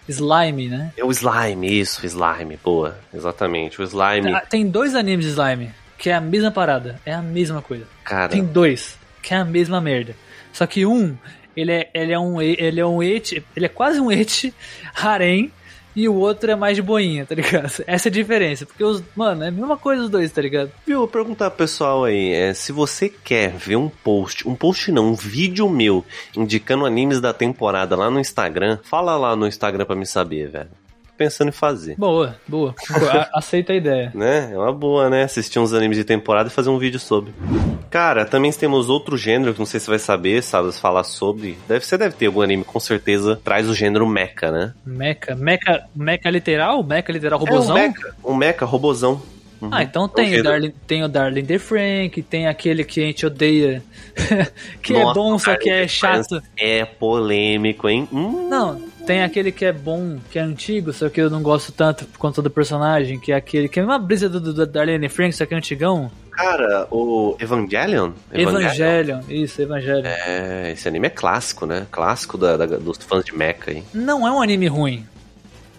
Slime, né? é o Slime, isso, Slime, boa, exatamente, o Slime, Ah, Tem dois animes de Slime, que é a mesma parada, é a mesma coisa. cara, Tem dois, que é a mesma merda. Só que um, ele é, ele é um ele é um et, ele é quase um et harem e o outro é mais boinha, tá ligado? Essa é a diferença, porque os, mano, é a mesma coisa os dois, tá ligado? Viu, vou perguntar pro pessoal aí, é, se você quer ver um post, um post não, um vídeo meu indicando animes da temporada lá no Instagram, fala lá no Instagram pra me saber, velho. Pensando em fazer. Boa, boa. A- Aceita a ideia. Né? É uma boa, né? Assistir uns animes de temporada e fazer um vídeo sobre. Cara, também temos outro gênero que não sei se vai saber, sabe, falar sobre. Deve, você deve ter algum anime, com certeza, traz o gênero mecha, né? Mecha. Mecha, mecha literal? Mecha literal robozão? É um mecha, um mecha robozão. Uhum. Ah, então É tem o. Darling, tem o Darling the Frank, tem aquele que a gente odeia, que é Nossa, bom, só que é chato. É polêmico, hein? Hum. Não, tem aquele que é bom, que é antigo, só que eu não gosto tanto por conta do personagem, que é aquele que é uma brisa do, do, do Darling the Frank, só que é antigão. Cara, o Evangelion? Evangelion, isso, Evangelion. É, esse anime é clássico, né? Clássico da, da- dos fãs de mecha aí. Não é um anime ruim.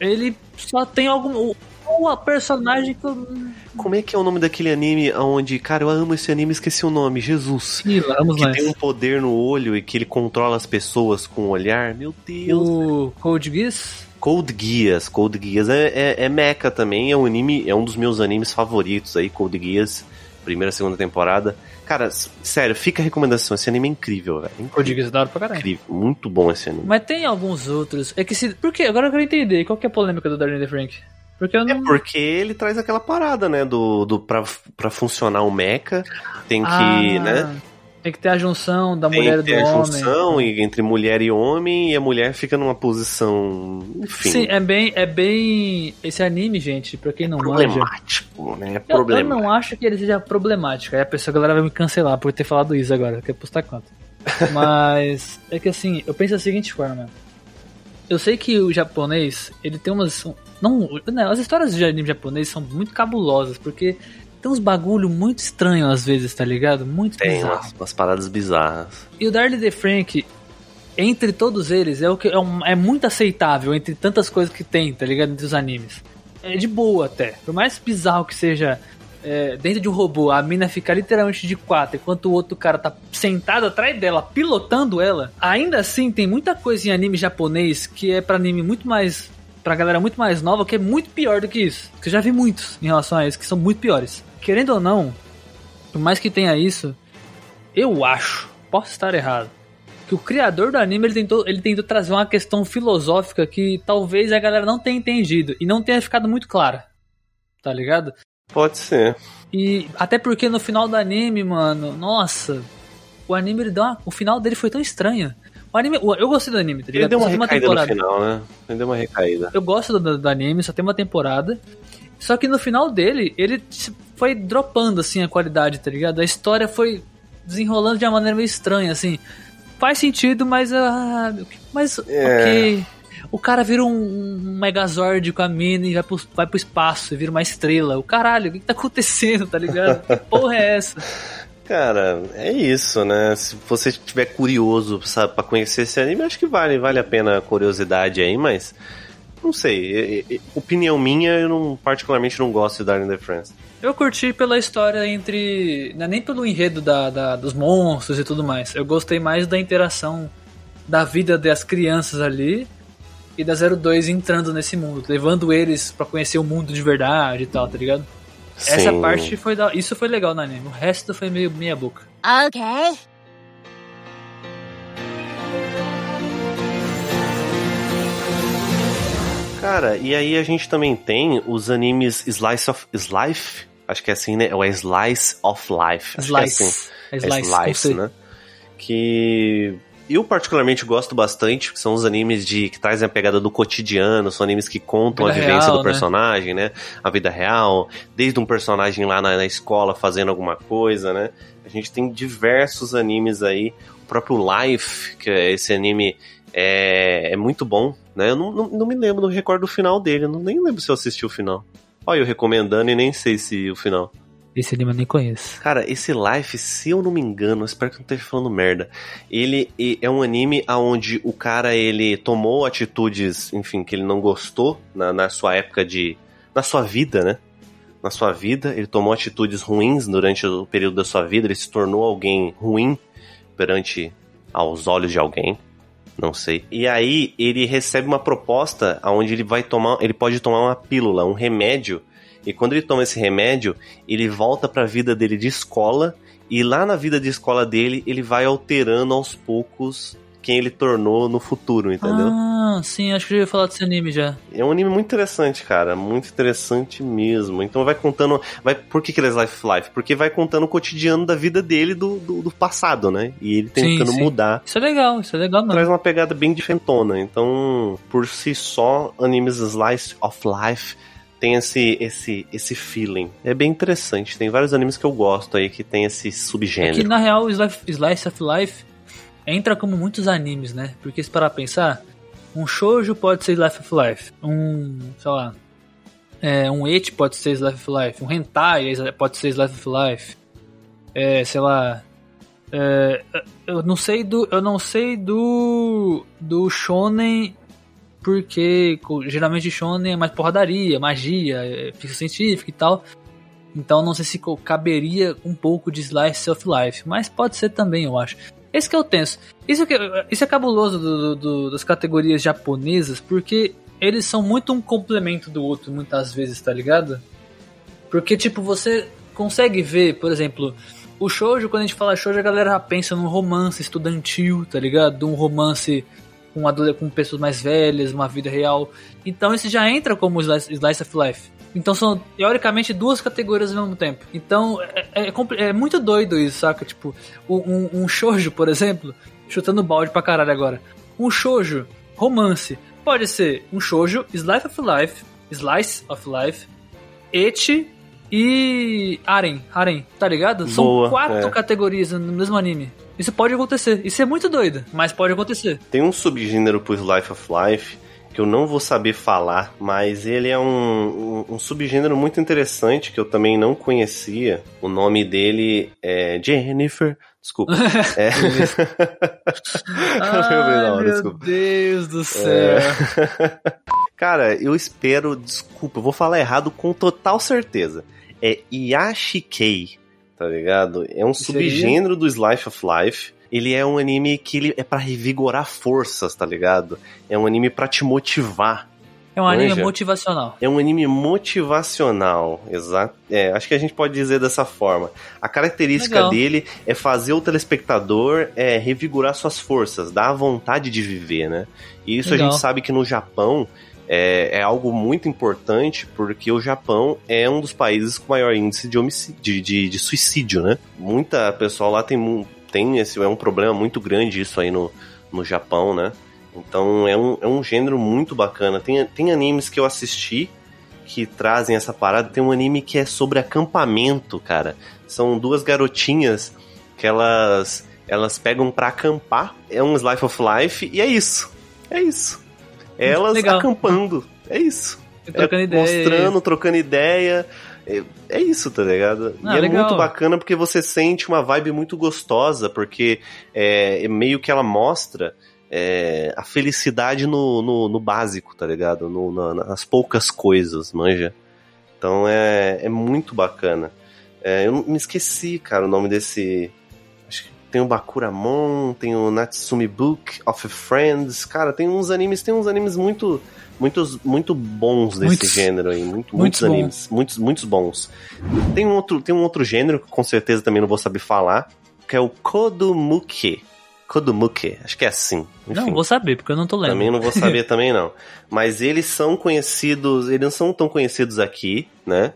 Ele só tem algum. Uma personagem que eu. Como é que é o nome daquele anime onde, cara, eu amo esse anime, esqueci o nome, Jesus. Ih, lá vamos Que tem um poder no olho e que ele controla as pessoas com o olhar. Meu Deus. O Code Geass? Code Geass, Code Geass é, é, é mecha também, é um anime, é um dos meus animes favoritos aí, Code Geass, primeira, segunda temporada. Cara, sério, fica a recomendação, esse anime é incrível, velho. Code Geass é da hora pra caralho. Incrível, muito bom esse anime. Mas tem alguns outros. É que se. Por quê? Agora eu quero entender. Qual que é a polêmica do Darling the Frank? Porque eu não. É porque ele traz aquela parada, né, do, do pra, pra funcionar o mecha, tem que, Ah, né, Tem que ter a junção da tem mulher que e ter do a homem. junção e- entre mulher e homem, e a mulher fica numa posição, enfim, Sim, é bem, é bem. Esse anime, gente, pra quem não manja. problemático, né, Eu, eu problemático. não acho que ele seja problemático. Aí a pessoa, a galera vai me cancelar por ter falado isso agora, quer postar quanto. Mas é que assim, eu penso da seguinte forma. Eu sei que o japonês, ele tem umas. Não, não, as histórias de anime japonês são muito cabulosas, porque tem uns bagulho muito estranho às vezes, tá ligado? Muito Tem bizarro. umas, umas paradas bizarras. E o Darlie the Frank, entre todos eles, é o que é, um- é muito aceitável entre tantas coisas que tem, tá ligado? Entre os animes. É de boa até. Por mais bizarro que seja é, dentro de um robô, a mina ficar literalmente de quatro, enquanto o outro cara tá sentado atrás dela, pilotando ela. Ainda assim, tem muita coisa em anime japonês que é pra anime muito mais. Pra galera muito mais nova, que é muito pior do que isso. Que eu já vi muitos em relação a isso, que são muito piores. Querendo ou não, por mais que tenha isso, eu acho, posso estar errado, que o criador do anime ele tentou, ele tentou trazer uma questão filosófica que talvez a galera não tenha entendido e não tenha ficado muito clara. Tá ligado? Pode ser. E até porque no final do anime, mano, nossa, o anime ele deu uma, o final dele foi tão estranho. O anime, eu gostei do anime, tá Ele ligado? deu uma Só tem recaída no final, né? Ele deu uma recaída. eu gosto do, do anime, só tem uma temporada. Só que no final dele, ele foi dropando, assim, a qualidade, tá ligado? A história foi desenrolando de uma maneira meio estranha, assim. Faz sentido, mas... ah, mas, É. ok... O cara vira um, um Megazord com a mina e vai pro, vai pro espaço e vira uma estrela. O caralho, o que, que tá acontecendo, tá ligado? Que porra é essa? Cara, é isso, né? Se você estiver curioso, sabe, pra conhecer esse anime, acho que vale, vale a pena a curiosidade aí, mas não sei. é- é- opinião minha, eu não, particularmente não gosto de Darling in the France. Eu curti pela história entre. Não é nem pelo enredo da, da- dos monstros e tudo mais. Eu gostei mais da interação da vida das crianças ali e da 02 entrando nesse mundo, levando eles pra conhecer o mundo de verdade e tal, tá ligado? Essa Sim. parte foi da. Isso foi legal no anime. O resto foi meio meia boca. Okay. Cara, e aí a gente também tem os animes Slice of Life, acho que é assim, né? Ou é Slice of Life. Acho que é assim. Slice. É É Slice. com Slice, né? Que eu particularmente gosto bastante, que são os animes de que trazem a pegada do cotidiano, são animes que contam Vida a vivência real, do né? personagem, né? A vida real, desde um personagem lá na, na escola fazendo alguma coisa, né? A gente tem diversos animes aí, o próprio Life, que é esse anime é, é muito bom, né? Eu não, não, não me lembro, não recordo o final dele, eu não, nem lembro se eu assisti o final. Olha, eu recomendando e nem sei se o final. Esse anime eu nem conheço. Cara, esse Life, se eu não me engano, espero que não esteja falando merda. Ele é um anime onde o cara ele tomou atitudes, enfim, que ele não gostou na, na sua época de. na sua vida, né? Na sua vida, ele tomou atitudes ruins durante o período da sua vida, ele se tornou alguém ruim perante aos olhos de alguém. Não sei. E aí ele recebe uma proposta onde ele vai tomar, ele pode tomar uma pílula, um remédio. E quando ele toma esse remédio, ele volta para a vida dele de escola e lá na vida de escola dele ele vai alterando aos poucos quem ele tornou no futuro, entendeu? Ah, sim, acho que eu já ia falar desse anime já. É um anime muito interessante, cara. Muito interessante mesmo. Então vai contando. Vai, por que, que ele é Life Life? Porque vai contando o cotidiano da vida dele do, do, do passado, né? E ele tentando Sim, sim. mudar. Isso é legal, isso é legal Traz mesmo. uma pegada bem diferentona. Então, por si só, animes Slice of Life tem esse, esse, esse feeling. É bem interessante. Tem vários animes que eu gosto aí que tem esse É que subgênero. na real, Slice, Slice of Life entra como muitos animes, né? Porque se parar pra pensar, um shoujo pode ser Slice of Life, um, sei lá, é, um eti pode ser Slice of Life, um hentai pode ser Slice of Life, é, sei lá, é, eu não sei do, eu não sei do do shonen porque geralmente shonen é mais porradaria, magia, é, científica e tal. Então não sei se caberia um pouco de Slice of Life, mas pode ser também, eu acho. Esse que é o tenso. Isso, que, isso é cabuloso do- do- das categorias japonesas, porque eles são muito um complemento do outro, muitas vezes, tá ligado? Porque, tipo, você consegue ver, por exemplo, o shoujo, quando a gente fala shoujo, a galera pensa num romance estudantil, tá ligado? Um romance com, com pessoas mais velhas, uma vida real. Então esse já entra como Slice, slice of Life. Então são, teoricamente, duas categorias ao mesmo tempo. Então é, é compli- é muito doido isso, saca? Tipo, um, um shoujo, por exemplo, chutando balde pra caralho agora. Um shoujo, romance, pode ser um shoujo, Slice of Life, Slice of Life, Eti e Aren, Aren, tá ligado? São Boa, quatro é. categorias no mesmo anime. Isso pode acontecer. Isso é muito doido, mas pode acontecer. Tem um subgênero pro Life of Life que eu não vou saber falar, mas ele é um, um, um subgênero muito interessante que eu também não conhecia. O nome dele é Jennifer. Desculpa. É. Hora, meu desculpa. Deus do céu. Cara, eu espero, desculpa, eu vou falar errado com total certeza. É Yashikei, tá ligado? É um subgênero do Slice of Life. Ele é um anime que ele é pra revigorar forças, tá ligado? É um anime pra te motivar. É um anime motivacional. É um anime motivacional, exato. É, acho que a gente pode dizer dessa forma. A característica Legal. dele é fazer o telespectador é, revigorar suas forças, dar a vontade de viver, né? E isso Legal. a gente sabe que no Japão é, é algo muito importante, porque o Japão é um dos países com maior índice de, homicídio, de, de, de suicídio, né? Muita pessoal lá tem, tem esse é um problema muito grande isso aí no, no Japão, né? Então é um, é um gênero muito bacana. Tem, tem animes que eu assisti que trazem essa parada. Tem um anime que é sobre acampamento, cara. São duas garotinhas que elas elas pegam pra acampar. É um Life of Life e é isso. É isso. Elas Legal. acampando. É isso. Trocando É, ideia. Mostrando, trocando ideia. É, é isso, tá ligado? Ah, e é legal. muito bacana porque você sente uma vibe muito gostosa, porque é, é meio que ela mostra é, a felicidade no, no, no básico, tá ligado? No, na- nas poucas coisas, manja? Então é, é muito bacana. É, eu me esqueci, cara, o nome desse. Tem o Bakuramon, tem o Natsumi Book of Friends. Cara, tem uns animes, tem uns animes muito. Muitos, muito bons desse Muitos. gênero aí. Muito, Muitos muitos bons. animes. Muitos, muitos bons. Tem um, outro, tem um outro gênero que com certeza também não vou saber falar, que é o Kodumuke. Kodumuke, acho que é assim. Não, Enfim. vou saber, porque eu não tô lendo. Também não vou saber também não. Mas eles são conhecidos, eles não são tão conhecidos aqui, né?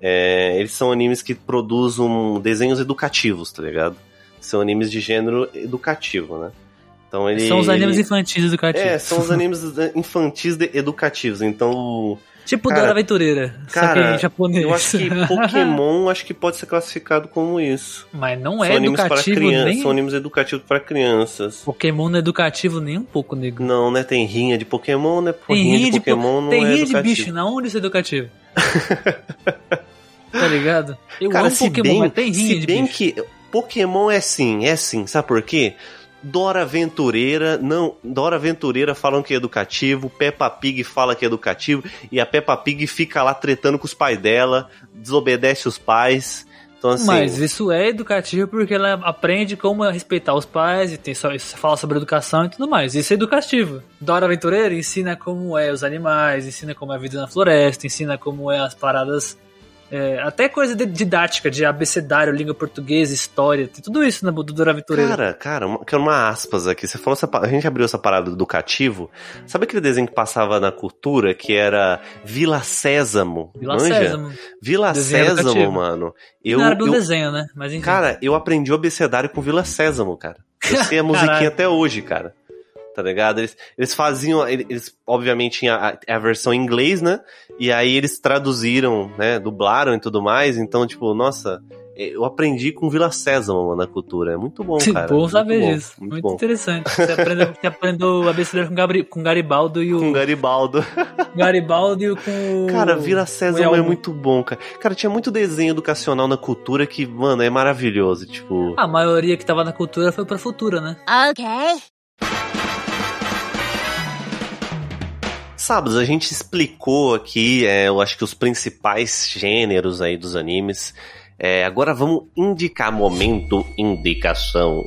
É, eles são animes que produzem desenhos educativos, tá ligado? São animes de gênero educativo, né? Então ele, São os animes ele- infantis educativos. É, são os animes infantis educativos. Então, Tipo Cara, Dora Aventureira, cara, japonês. eu acho que Pokémon acho que pode ser classificado como isso. Mas não são é para educativo crianças, nem... são animes educativos para crianças. Pokémon não é educativo nem um pouco, nego. Não, né? Tem rinha de Pokémon, né? Tem rinha, rinha de po- Pokémon não tem é rinha de educativo. bicho, na onde isso é educativo? tá ligado? Eu Cara, amo Pokémon, bem, mas tem rinha se de bem bicho. que Pokémon é assim, é assim, sabe por quê? Dora Aventureira, não, Dora Aventureira falam que é educativo, Peppa Pig fala que é educativo, e a Peppa Pig fica lá tretando com os pais dela, desobedece os pais. Então assim, Mas isso é educativo porque ela aprende como respeitar os pais e tem só, fala sobre educação e tudo mais. Isso é educativo. Dora Aventureira ensina como é os animais, ensina como é a vida na floresta, ensina como é as paradas É, até coisa de- didática, de abecedário, língua portuguesa, história, tem tudo isso na Dora Aventureira. Cara, cara, uma, quero uma aspas aqui. Você falou essa, a gente abriu essa parada do cativo. Sabe aquele desenho que passava na cultura que era Vila Sésamo? Vila Manja? Sésamo. Vila Desenho Sésamo, educativo. mano. Eu, não era eu- desenho, né? Mas enfim. cara, eu aprendi o abecedário com Vila Sésamo, cara. Eu sei a musiquinha até hoje, cara. Tá ligado? Eles, eles faziam, eles obviamente tinha a, a versão em inglês, né? E aí eles traduziram, né? Dublaram e tudo mais. Então, tipo, nossa, eu aprendi com Vila Sésamo mano, na cultura. É muito bom, cara. bom muito saber bom, disso. Muito, Muito, bom. interessante. Você aprendeu, você aprendeu abecedário com, Gabri, com Garibaldo e o. Com Garibaldo. Garibaldo e o com. Cara, Vila Sésamo é muito bom, cara. Cara, tinha muito desenho educacional na cultura que, mano, é maravilhoso. Tipo. A maioria que tava na cultura foi pra futura, né? Okay. Sábados, a gente explicou aqui, é, eu acho que os principais gêneros aí dos animes. É, agora vamos indicar momento indicação.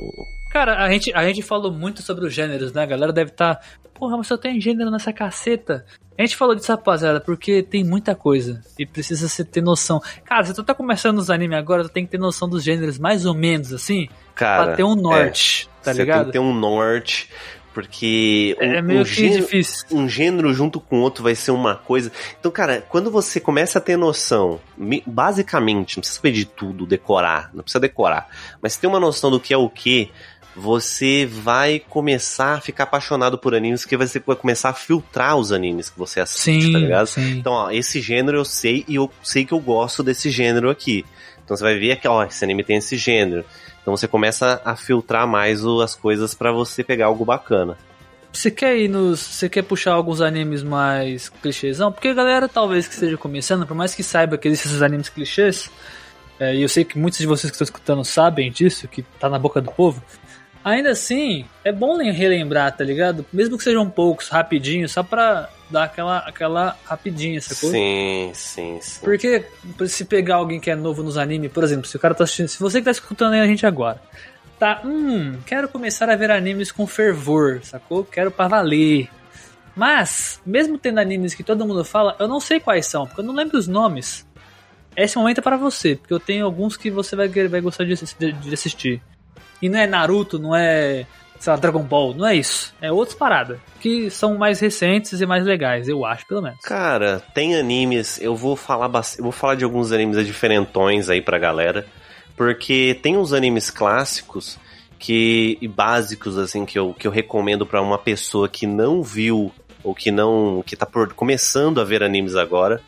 Cara, a gente, a gente falou muito sobre os gêneros, né? A galera deve estar. Porra, mas só tem gênero nessa caceta. A gente falou disso, rapaziada, porque tem muita coisa. E precisa você ter noção. Cara, se tu tá começando os animes agora, tu tem que ter noção dos gêneros mais ou menos, assim. Cara, pra ter um norte, tá você ligado? tem que ter um norte, porque um, É um que gênero, um gênero junto com outro vai ser uma coisa. Então, cara, quando você começa a ter noção, me- basicamente, não precisa saber de tudo, decorar, não precisa decorar, mas ter uma noção do que é o que, você vai começar a ficar apaixonado por animes, porque você vai começar a filtrar os animes que você assiste, Sim, tá ligado? sim. Então, ó, esse gênero eu sei e eu sei que eu gosto desse gênero aqui. Então você vai ver que, ó, esse anime tem esse gênero. Então você começa a filtrar mais o- as coisas pra você pegar algo bacana. Você quer ir nos. Você quer puxar alguns animes mais clichêsão? Porque a galera, talvez que esteja começando, por mais que saiba que existem esses animes clichês, é, e eu sei que muitos de vocês que estão escutando sabem disso, que tá na boca do povo. Ainda assim, é bom lem- relembrar, tá ligado? Mesmo que sejam poucos, rapidinho, só pra dar aquela, aquela rapidinha, sacou? Sim, sim, sim. Porque se pegar alguém que é novo nos animes, por exemplo, se o cara tá assistindo, se você que tá escutando aí a gente agora, tá, hum, quero começar a ver animes com fervor, sacou? Quero pra valer. Mas, mesmo tendo animes que todo mundo fala, eu não sei quais são, porque eu não lembro os nomes. Esse momento é para você, porque eu tenho alguns que você vai, vai gostar de, de- de assistir. E não é Naruto, não é, sei lá, Dragon Ball, não é isso. É outras paradas, que são mais recentes e mais legais, eu acho, pelo menos. Cara, tem animes, eu vou falar eu vou falar de alguns animes diferentões aí pra galera, porque tem uns animes clássicos que e básicos assim que eu, que eu recomendo pra uma pessoa que não viu ou que não que tá por- começando a ver animes agora,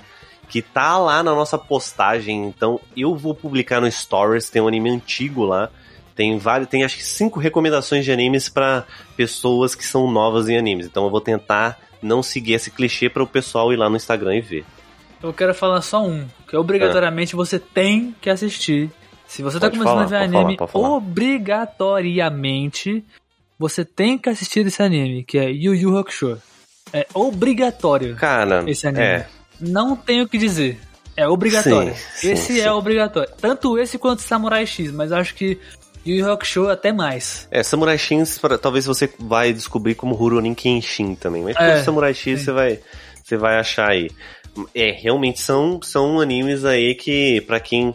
que tá lá na nossa postagem, então eu vou publicar no Stories, tem um anime antigo lá, tem vários, tem acho que cinco recomendações de animes pra pessoas que são novas em animes. Então eu vou tentar não seguir esse clichê para o pessoal ir lá no Instagram e ver. Eu quero falar só um, que obrigatoriamente você tem que assistir. Se você tá Pode começando falar, a ver falar, anime, pode falar. obrigatoriamente você tem que assistir esse anime, que é Yu Yu Hakusho. É obrigatório Cara, esse anime. é, Não tenho o que dizer. É obrigatório. Sim, sim, esse sim. é obrigatório. Tanto esse quanto Samurai X, mas acho que Yu Yu Hakusho até mais. é Samurai X, pra- talvez você vai descobrir como Rurouni Kenshin também, mas É, Samurai X você vai, você vai achar aí. É, realmente são, são animes aí que, pra quem,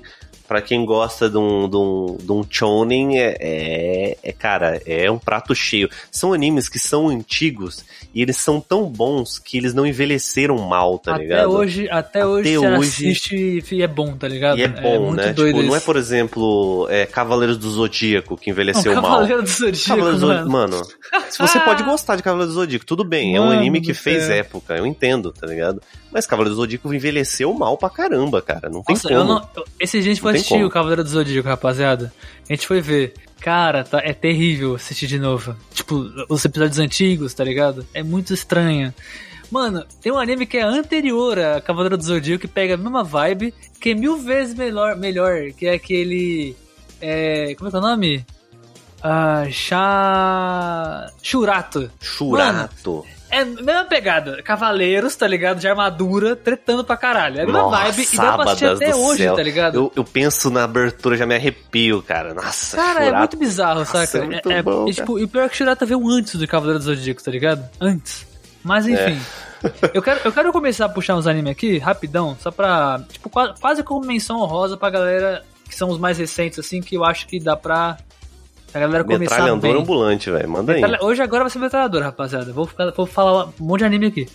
pra quem gosta de um, de um, de um chonen, é, é, é, cara, é um prato cheio. São animes que são antigos e eles são tão bons que eles não envelheceram mal, tá até ligado? hoje, até, Até hoje você hoje- assiste e é bom, tá ligado? E é bom, muito né? Tipo, não é, por exemplo, é, Cavaleiros do Zodíaco que envelheceu Não, mal. Cavaleiro do Zodíaco, Cavaleiros do mano. Zodíaco, mano, se você pode gostar de Cavaleiros do Zodíaco, tudo bem, é um Mano anime que fez céu. época, eu entendo, tá ligado? Mas Cavaleiros do Zodíaco envelheceu mal pra caramba, cara, não tem Nossa, como. eu não. eu- Esse gente foi assistir como. o Cavaleiro do Zodíaco, rapaziada. A gente foi ver. Cara, tá, é terrível assistir de novo. Tipo, os episódios antigos, tá ligado? É muito estranho. Mano, tem um anime que é anterior a Cavaleiro do Zodíaco que pega a mesma vibe, que é mil vezes melhor, melhor que é aquele. É, como é que é o nome? Ah, Chá. Churato. Churato. É a mesma pegada. Cavaleiros, tá ligado? De armadura, tretando pra caralho. É a mesma vibe e dá pra assistir até hoje, céu. tá ligado? Eu, eu penso na abertura, já me arrepio, cara. Nossa, Cara, é muito bizarro, Nossa, saca? é muito é, bom, e, tipo, e o pior é que o Shurata veio antes do Cavaleiro do Zodíaco, tá ligado? Antes. Mas enfim. Eu quero, eu quero começar a puxar uns animes aqui, rapidão, só pra. Tipo, qua- quase como menção honrosa pra galera que são os mais recentes, assim, que eu acho que dá pra. A galera começar Metralhador bem. ambulante, velho. Manda aí. Hoje agora vai ser metralhador, rapaziada. Vou, ficar, vou falar um monte de anime aqui.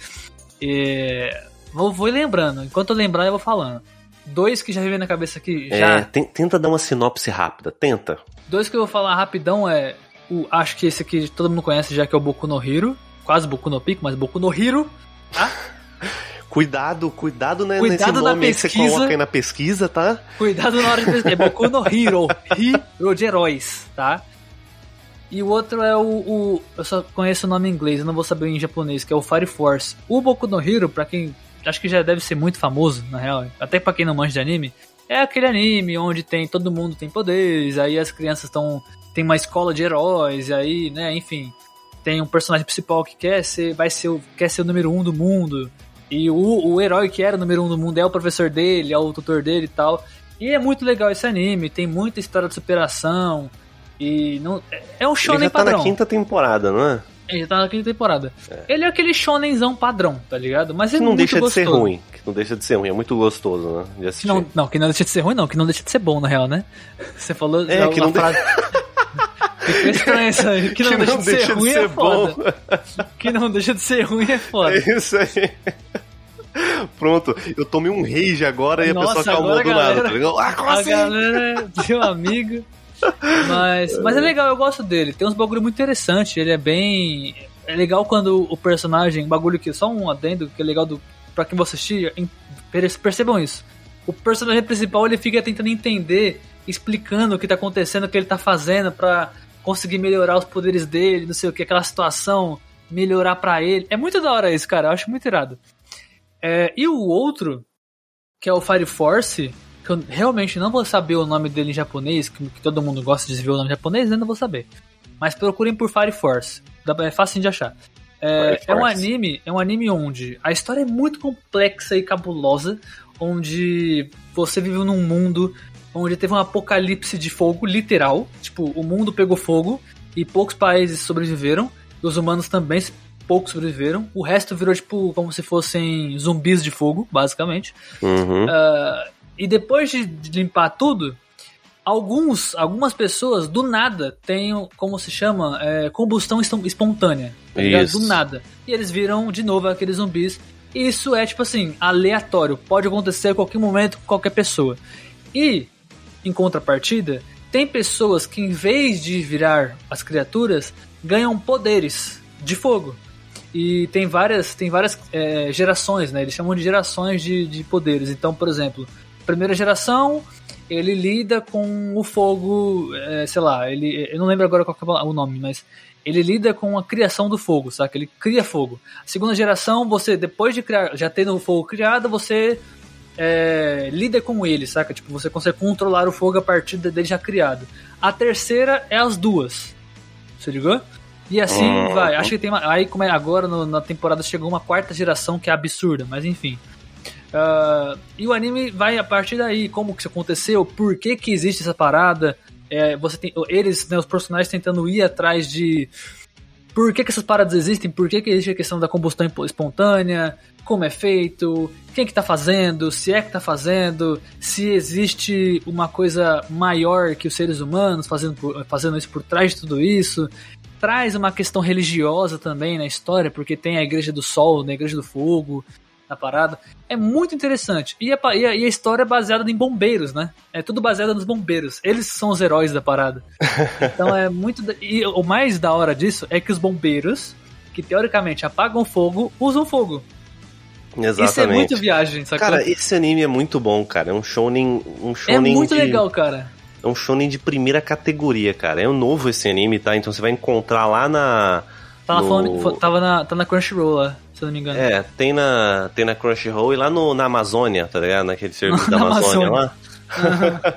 É, Vou, vou lembrando. Enquanto eu lembrar, eu vou falando. Dois que já vem na cabeça aqui. É, Já. ten- tenta dar uma sinopse rápida, tenta. Dois que eu vou falar rapidão é. O, acho que esse aqui todo mundo conhece já, que é o Boku no Hero. Quase Boku no Pico, mas Boku no Hero. Tá? Cuidado, cuidado, né, Cuidado nesse na nome aí que você pesquisa. coloca aí na pesquisa, tá? Cuidado na hora de pesquisar. É Boku no Hero. Hero de heróis, tá? E o outro é o, o- Eu só conheço o nome em inglês, eu não vou saber em japonês, que é o Fire Force. O Boku no Hero, pra quem. Acho que já deve ser muito famoso, na real. Até pra quem não manja de anime. É aquele anime onde tem. Todo mundo tem poderes, aí as crianças estão. Tem uma escola de heróis, e aí, né, enfim. Tem um personagem principal que quer ser. Vai ser o, quer ser o número um do mundo. E o, o herói que era o número um do mundo é o professor dele, é o tutor dele e tal. E é muito legal esse anime, tem muita história de superação. E não é- é um Ele shonen já tá padrão. na quinta temporada, não é? Ele já tá na quinta temporada. Ele é aquele shonenzão padrão, tá ligado? Mas Que é não deixa de gostoso. ser ruim. Que não deixa de ser ruim, é muito gostoso, né? De Que assistir. não, não, que não deixa de ser ruim, não. Que não deixa de ser bom, na real, né? Você falou É, que não de- frase... Ficou estranho isso aí. Que não, deixa, de ser ruim é foda. Que não deixa de ser ruim é foda. É isso aí. Pronto, eu tomei um rage agora e a Nossa, pessoa acalmou do a nada. Tá ligado? Ah, como A assim? galera de um amigo. Mas, mas é legal, eu gosto dele. Tem uns bagulho muito interessante. Ele é bem. É legal quando o personagem. Bagulho que. Só um adendo que é legal do, pra quem você assistir. Percebam isso. O personagem principal ele fica tentando entender, explicando o que tá acontecendo, o que ele tá fazendo pra conseguir melhorar os poderes dele, não sei o que, aquela situação, melhorar pra ele. É muito da hora isso, cara. Eu acho muito irado. É, e o outro, que é o Fire Force, que eu realmente não vou saber o nome dele em japonês, que, que todo mundo gosta de ver o nome em japonês, eu não vou saber. Mas procurem por Fire Force, é fácil de achar. É, é um anime, é um anime onde a história é muito complexa e cabulosa, onde você vive num mundo onde teve um apocalipse de fogo literal, tipo, o mundo pegou fogo e poucos países sobreviveram, os humanos também poucos sobreviveram, o resto virou tipo como se fossem zumbis de fogo, basicamente. Uhum. Ah, e depois de, limpar tudo, alguns, algumas pessoas do nada têm, como se chama, é, combustão espontânea. tá? Isso. Do nada. E eles viram de novo aqueles zumbis. E isso é tipo assim, aleatório. Pode acontecer a qualquer momento com qualquer pessoa. E, em contrapartida, tem pessoas que em vez de virar as criaturas, ganham poderes de fogo. E tem várias, tem várias é, gerações, né? Eles chamam de gerações de, de poderes. Então, por exemplo, primeira geração, ele lida com o fogo, é, sei lá, ele, eu não lembro agora qual é o nome, mas ele lida com a criação do fogo, saca? Ele cria fogo. Segunda geração, você, depois de criar, já tendo o fogo criado, você é, lida com ele, saca? Tipo, você consegue controlar o fogo a partir dele já criado. A terceira é as duas. Você ligou? E assim Uhum. vai. Acho que tem uma, aí como é agora no- na temporada chegou uma quarta geração que é absurda, mas enfim. Ah, e o anime vai a partir daí, como que isso aconteceu, por que que existe essa parada, é, você tem eles, né, os personagens tentando ir atrás de por que, que essas paradas existem, por que, que existe a questão da combustão espontânea, como é feito, quem que tá fazendo, se é que tá fazendo, se existe uma coisa maior que os seres humanos fazendo, fazendo isso por trás de tudo isso. Traz uma questão religiosa também na história, porque tem a Igreja do Sol, na Igreja do Fogo, na parada. É muito interessante. E a, e a- e a história é baseada em bombeiros, né? É tudo baseado nos bombeiros. Eles são os heróis da parada. Então é muito. E o mais da hora disso é que os bombeiros, que teoricamente apagam fogo, usam fogo. Isso é Exatamente. muito viagem, sacou? Cara, esse anime é muito bom, cara. É um shonen, um é shonen muito de, legal, cara. É um shonen de primeira categoria, cara. É um novo esse anime, tá? Então você vai encontrar lá na Tava, no- falando, tava na, tá na Crunchyroll lá, se eu não me engano. É, tem na, tem na Crunchyroll e lá no, na Amazônia, tá ligado? Naquele serviço da Amazônia, Amazônia. lá.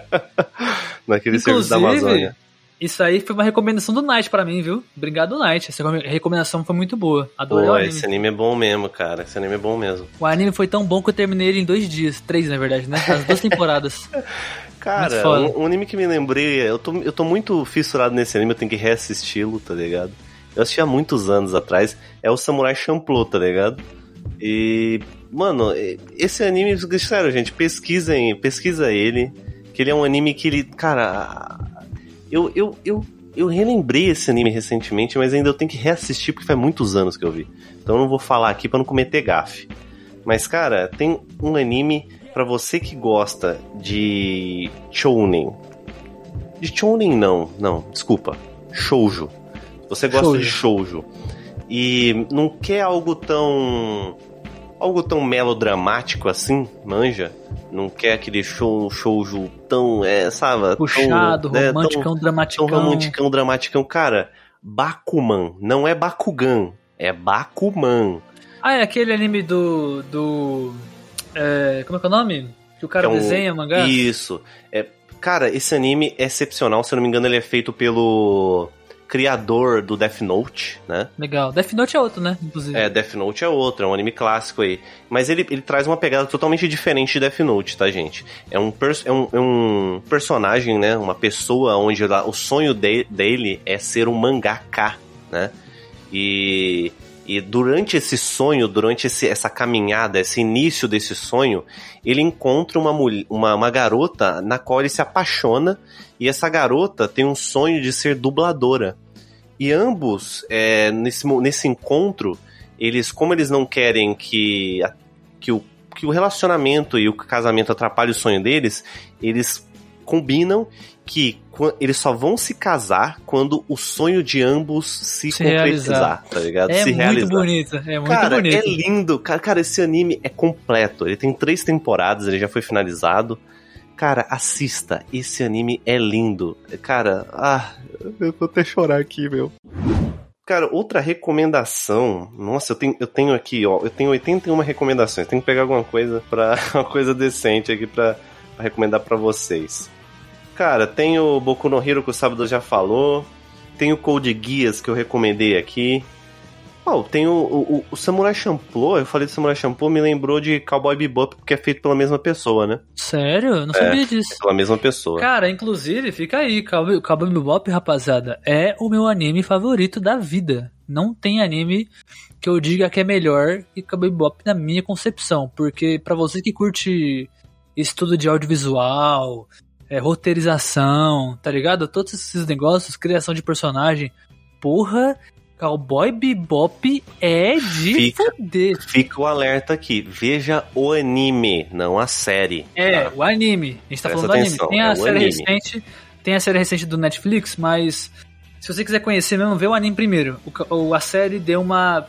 Naquele serviço da Inclusive, Amazônia. isso aí foi uma recomendação do Night pra mim, viu? Obrigado, Night. Essa recome- recomendação foi muito boa. Adorei Pô, anime. esse anime é bom mesmo, cara. Esse anime é bom mesmo. O anime foi tão bom que eu terminei ele em dois dias. Três, na verdade, né? As duas temporadas. Cara, um, um anime que me lembrei, eu tô, eu tô muito fissurado nesse anime, eu tenho que reassisti-lo, tá ligado? Eu assisti há muitos anos atrás, é o Samurai Champloo, tá ligado? E, mano, esse anime, sério, gente, pesquisem, pesquisa ele, que ele é um anime que ele, cara, eu, eu, eu, eu relembrei esse anime recentemente, mas ainda eu tenho que reassistir porque faz muitos anos que eu vi. Então eu não vou falar aqui para não cometer gafe. Mas, cara, tem um anime para você que gosta de shounen. De shounen não, não, desculpa. Shoujo. Você gosta shoujo. de shoujo e não quer algo tão algo tão melodramático assim, manja? Não quer aquele show shoujo tão, é, sabe? Puxado, tão, romanticão, é, tão, dramaticão. Tão romanticão, dramaticão. Cara, Bakuman, não é Bakugan, é Bakuman. Ah, é aquele anime do. do. É, como é que é o nome? Que o cara é um, desenha mangá? Isso. É, cara, esse anime é excepcional, se eu não me engano, ele é feito pelo criador do Death Note, né? Legal. Death Note é outro, né? Inclusive. É, Death Note é outro, é um anime clássico aí. Mas ele, ele traz uma pegada totalmente diferente de Death Note, tá, gente? É um, é um, é um personagem, né? Uma pessoa onde o sonho de, dele é ser um mangaka, né? E e durante esse sonho, durante esse, essa caminhada, esse início desse sonho, ele encontra uma, uma, uma garota na qual ele se apaixona. E essa garota tem um sonho de ser dubladora. E ambos, é, nesse, nesse encontro, eles, como eles não querem que, que, o, que o relacionamento e o casamento atrapalhe o sonho deles, eles combinam que eles só vão se casar quando o sonho de ambos se, se concretizar, realizar. tá ligado? É se muito realizar. bonito, é muito cara, bonito. É lindo, cara, cara, esse anime é completo. Ele tem três temporadas, ele já foi finalizado. Cara, assista, esse anime é lindo. Cara, ah, eu vou até chorar aqui, meu. Cara, outra recomendação. Nossa, eu tenho, eu tenho aqui, ó. Eu tenho 81 recomendações. Tenho que pegar alguma coisa para uma coisa decente aqui para recomendar para vocês. Cara, tem o Boku no Hero que o Sábado já falou. Tem o Code Guias que eu recomendei aqui. Oh, tem o, o, o, Samurai Champloo, eu falei de Samurai Champloo, me lembrou de Cowboy Bebop, porque é feito pela mesma pessoa, né? Sério? Eu não sabia é, disso. É pela mesma pessoa. Cara, inclusive, fica aí, Cowboy, Cowboy Bebop, rapaziada, é o meu anime favorito da vida. Não tem anime que eu diga que é melhor que Cowboy Bebop na minha concepção, porque para você que curte estudo de audiovisual, é, roteirização, tá ligado? Todos esses negócios, criação de personagem. Porra, Cowboy Bebop é de fica, fuder. Fica o alerta aqui. Veja o anime, não a série. É, tá? o anime. A gente tá Presta falando atenção, do anime. Tem a é série anime. recente. Tem a série recente do Netflix, mas se você quiser conhecer mesmo, vê o anime primeiro. O, a série deu uma.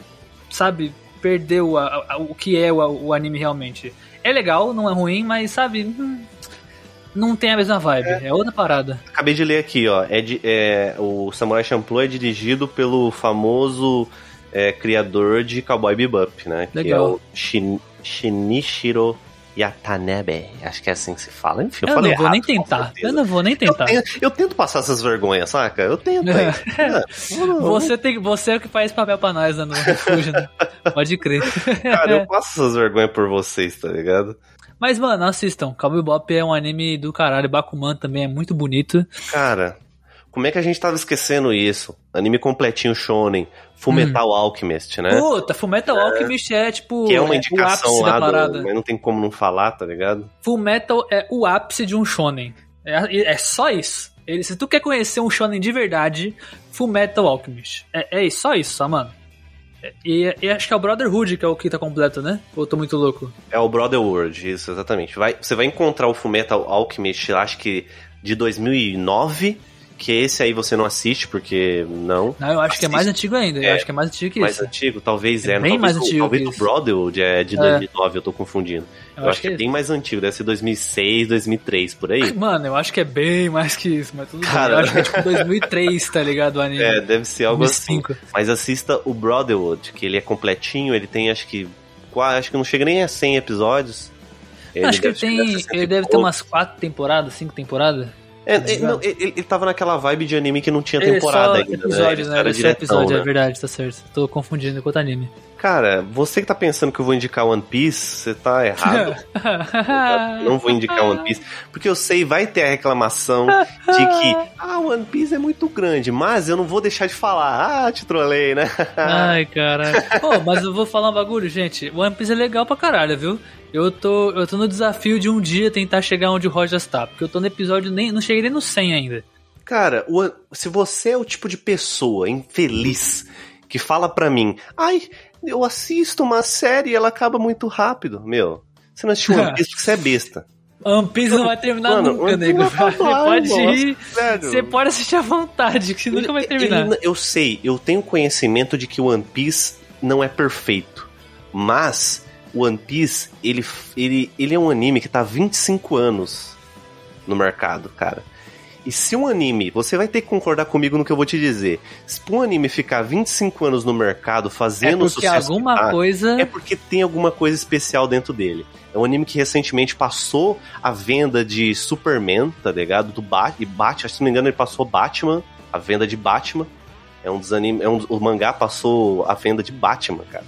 Sabe, perdeu a, a, o que é o, o, anime realmente. É legal, não é ruim, mas sabe. Hum, não tem a mesma vibe, é, é outra parada. Acabei de ler aqui, ó. É, de, é o Samurai Champloo é dirigido pelo famoso é, criador de Cowboy Bebop, né? Legal. Que é o Shin, Shinichiro Yatanebe. Acho que é assim que se fala. Enfim, eu, eu falei não vou errado, nem tentar. Eu não vou nem tentar. Eu tento, eu tento, passar essas vergonhas, saca? Eu tento. É. você, tem, você é o que faz papel pra nós né, no refúgio, né? Pode crer. Cara, eu passo essas vergonhas por vocês, tá ligado? Mas, mano, assistam. Cowboy Bebop é um anime do caralho. Bakuman também é muito bonito. Cara, como é que a gente tava esquecendo isso? Anime completinho shonen. Fullmetal hum. Alchemist, né? Puta, Fullmetal é. Alchemist é tipo. Que é uma é indicação lá, do, mas não tem como não falar, tá ligado? Fullmetal é o ápice de um shonen. É, é só isso. Ele, se tu quer conhecer um shonen de verdade, Fullmetal Alchemist. É, é só isso, mano. E, e, acho que é o Brotherhood que é o que tá completo, né? Ou eu tô muito louco? É o Brotherhood, isso, exatamente. Vai, você vai encontrar o Fullmetal Alchemist, acho que de 2009, que esse aí você não assiste, porque não. Não, eu acho assiste. que é mais antigo ainda. É, eu acho que é mais antigo que mais isso. Mais antigo, talvez é. é bem talvez mais o, antigo Talvez o Brotherhood é de 2009, eu tô confundindo. Eu, eu acho, acho, que é, é bem mais antigo, deve ser 2006, 2003, por aí. Mano, eu acho que é bem mais que isso, mas tudo Cara... bem. Eu acho que é tipo 2003, tá ligado, o anime. É, deve ser algo 2005. assim. Mas assista o Brotherhood, que ele é completinho, ele tem acho que... Acho que não chega nem a 100 episódios. Ele acho que ele tem... Ele deve ter umas 4 temporadas, 5 temporadas. É, é, não, ele, ele tava naquela vibe de anime que não tinha temporada só ainda. Episódios, né? né? Era só episódio, né? é verdade, tá certo. Tô confundindo com outro anime. Cara, você que tá pensando que eu vou indicar One Piece, você tá errado. Não vou indicar One Piece, porque eu sei, vai ter a reclamação de que, ah, One Piece é muito grande, mas eu não vou deixar de falar. Ah, te trolei, né? Ai, cara. Pô, mas eu vou falar um bagulho, gente. One Piece é legal pra caralho, viu? Eu tô, eu tô no desafio de um dia tentar chegar onde o Roger está, porque eu tô no episódio, nem, não cheguei nem no 100 ainda. Cara, o- se você é o tipo de pessoa infeliz que fala pra mim, ai, eu assisto uma série e ela acaba muito rápido, meu. Você não assistiu One Piece porque você é besta. One Piece não vai terminar Mano, nunca, nego. vai Você pode irmão. ir, você pode assistir à vontade, que nunca vai terminar. Ele- eu sei, eu tenho conhecimento de que o One Piece não é perfeito. Mas One Piece, ele, ele, ele é um anime que tá há 25 anos no mercado, cara. E se um anime, você vai ter que concordar comigo no que eu vou te dizer. Se um anime ficar 25 anos no mercado É fazendo porque sucesso, alguma tá, coisa. é porque tem alguma coisa especial dentro dele. É um anime que recentemente passou a venda de Superman, tá ligado? Do Bat e Batman, se não me engano, ele passou Batman, a venda de Batman. É um dos animes, é um, o mangá passou a venda de Batman, cara.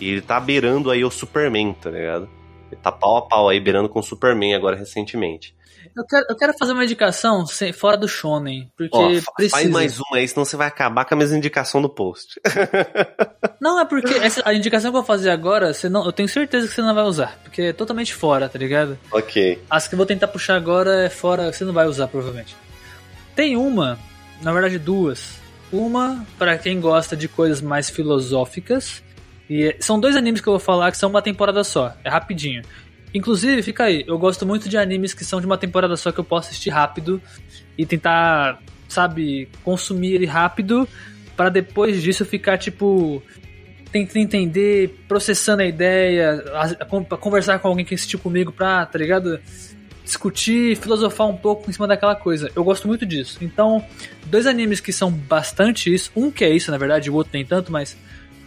E ele tá beirando aí o Superman, tá ligado? Ele tá pau a pau aí, beirando com o Superman agora recentemente. Eu quero, eu quero fazer uma indicação sem- fora do Shonen, porque Ó, precisa. faz mais uma aí, senão você vai acabar com a mesma indicação do post. Não, é porque essa, a indicação que eu vou fazer agora, você não, eu tenho certeza que você não vai usar, porque é totalmente fora, tá ligado? ok. As que eu vou tentar puxar agora é fora, você não vai usar provavelmente. Tem uma, na verdade duas. Uma para quem gosta de coisas mais filosóficas. E são dois animes que eu vou falar que são uma temporada só. É rapidinho. Inclusive, fica aí, eu gosto muito de animes que são de uma temporada só que eu posso assistir rápido e tentar, sabe, consumir ele rápido para depois disso ficar tipo tentando entender, processando a ideia, conversar com alguém que assistiu comigo pra, tá ligado? Discutir, filosofar um pouco em cima daquela coisa. Eu gosto muito disso. Então, dois animes que são bastante isso. Um que é isso, na verdade, o outro nem tanto, mas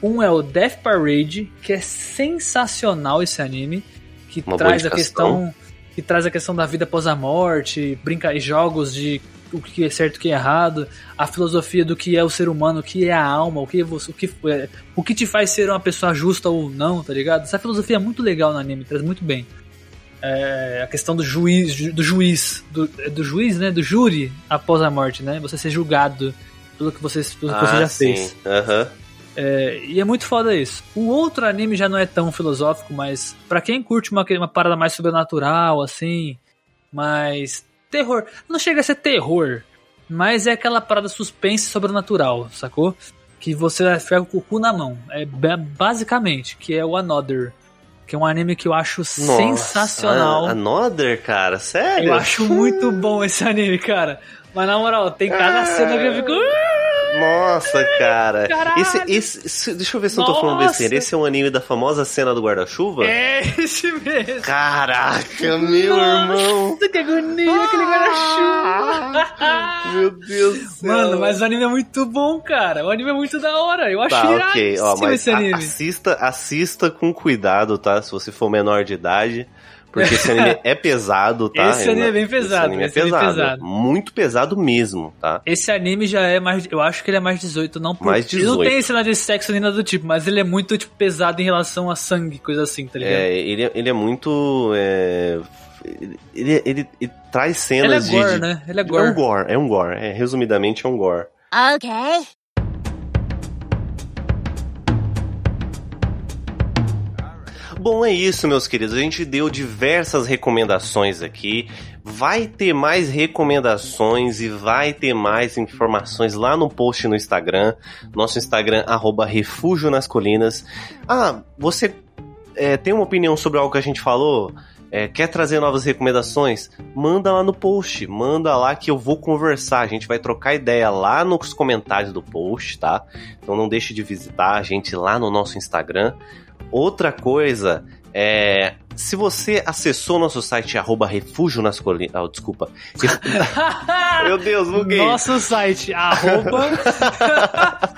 um é o Death Parade, que é sensacional esse anime, que Uma traz a questão que traz a questão da vida após a morte, brinca e jogos de o que é certo e o que é errado, a filosofia do que é o ser humano, o que é a alma, o que você, o que é, o que te faz ser uma pessoa justa ou não, tá ligado? Essa filosofia é muito legal no anime, traz muito bem. É, a questão do juiz, ju- do juiz, do, do juiz, né, do júri após a morte, né? Você ser julgado pelo que você, pelo que você Ah, já sim. fez. Aham. É, e é muito foda isso. O outro anime já não é tão filosófico, mas pra quem curte uma, uma parada mais sobrenatural, assim, mais terror. Não chega a ser terror, mas é aquela parada suspense sobrenatural, sacou? Que você vai ficar com o cu na mão. É ba- basicamente, que é o Another. Que é um anime que eu acho sensacional. Nossa, Another, cara, sério? Eu acho muito bom esse anime, cara. Mas na moral, tem cada cena que eu fico. Nossa, cara. Esse, esse, esse- deixa eu ver se eu tô falando besteira. Esse é um anime da famosa cena do guarda-chuva? É esse mesmo. Caraca, meu irmão. Nossa, que agonia, aquele guarda-chuva. Meu Deus do céu. Mano, mas o anime é muito bom, cara. O anime é muito da hora. Eu acho Tá, ok. Ó, mas esse a- anime. assista, assista com cuidado, tá? Se você for menor de idade. Porque esse anime é pesado, tá? Esse anime é bem pesado, Esse anime é esse anime é pesado. pesado. Muito pesado mesmo, tá? Esse anime já é mais. Eu acho que ele é mais 18, não por. Mais Ele não 18. tem cena de sexo nem nada do tipo, mas ele é muito tipo, pesado em relação a sangue, coisa assim, tá ligado? É, ele, é- ele é muito. é, ele, ele, ele traz ele é cenas de- gore, de. né? Ele é É um gore. gore, é um gore. É, resumidamente, é um gore. Okay. Bom, é isso, meus queridos. A gente deu diversas recomendações aqui. Vai ter mais recomendações e vai ter mais informações lá no post no Instagram. Nosso Instagram, arroba Refúgio nas Colinas. Ah, você é, tem uma opinião sobre algo que a gente falou? É, quer trazer novas recomendações? Manda lá no post, manda lá que eu vou conversar. A gente vai trocar ideia lá nos comentários do post, tá? Então não deixe de visitar a gente lá no nosso Instagram. Outra coisa é. Se você acessou nosso site arroba refúgio nas colinas. Ah, desculpa. Meu Deus, buguei. Nosso site, arroba.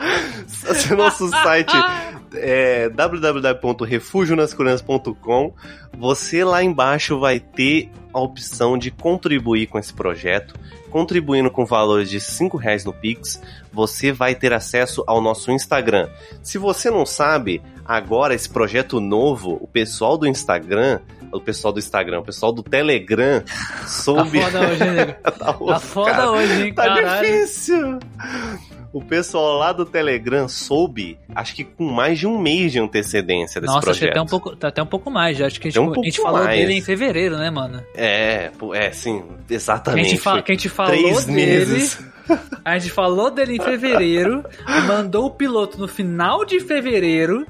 Nosso site é www.refugionascrianças.com. Você lá embaixo vai ter a opção de contribuir com esse projeto. Contribuindo com valores de 5 reais no Pix, você vai ter acesso ao nosso Instagram. Se você não sabe, agora esse projeto novo, o pessoal do Instagram, o pessoal do Instagram, o pessoal do Telegram soube. Tá foda hoje, nego? tá, Tá foda cara. hoje, hein, Tá caralho. difícil. O pessoal lá do Telegram soube, acho que com mais de um mês de antecedência desse Nossa, acho que projeto. até um pouco, tá até um pouco mais já. Acho que a gente, um a gente falou dele em fevereiro, né, mano? É, é, sim, Que a exatamente. gente, que a gente falou Três dele. meses. A gente falou dele em fevereiro, mandou o piloto no final de fevereiro,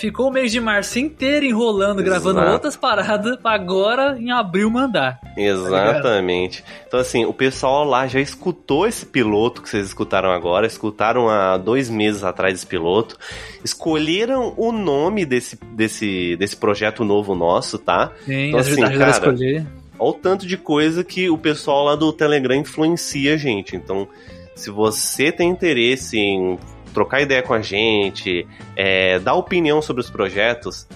ficou o mês de março inteiro enrolando, gravando Exato. outras paradas, pra agora em abril mandar. Exatamente. então, assim, o pessoal lá já escutou esse piloto que vocês escutaram agora, escutaram há dois meses atrás esse piloto, escolheram o nome desse, desse, desse projeto novo nosso, tá? Sim, Então, assim, cara, escolher. Olha o tanto de coisa que o pessoal lá do Telegram influencia a gente. Então, se você tem interesse em trocar ideia com a gente, é, dar opinião sobre os projetos,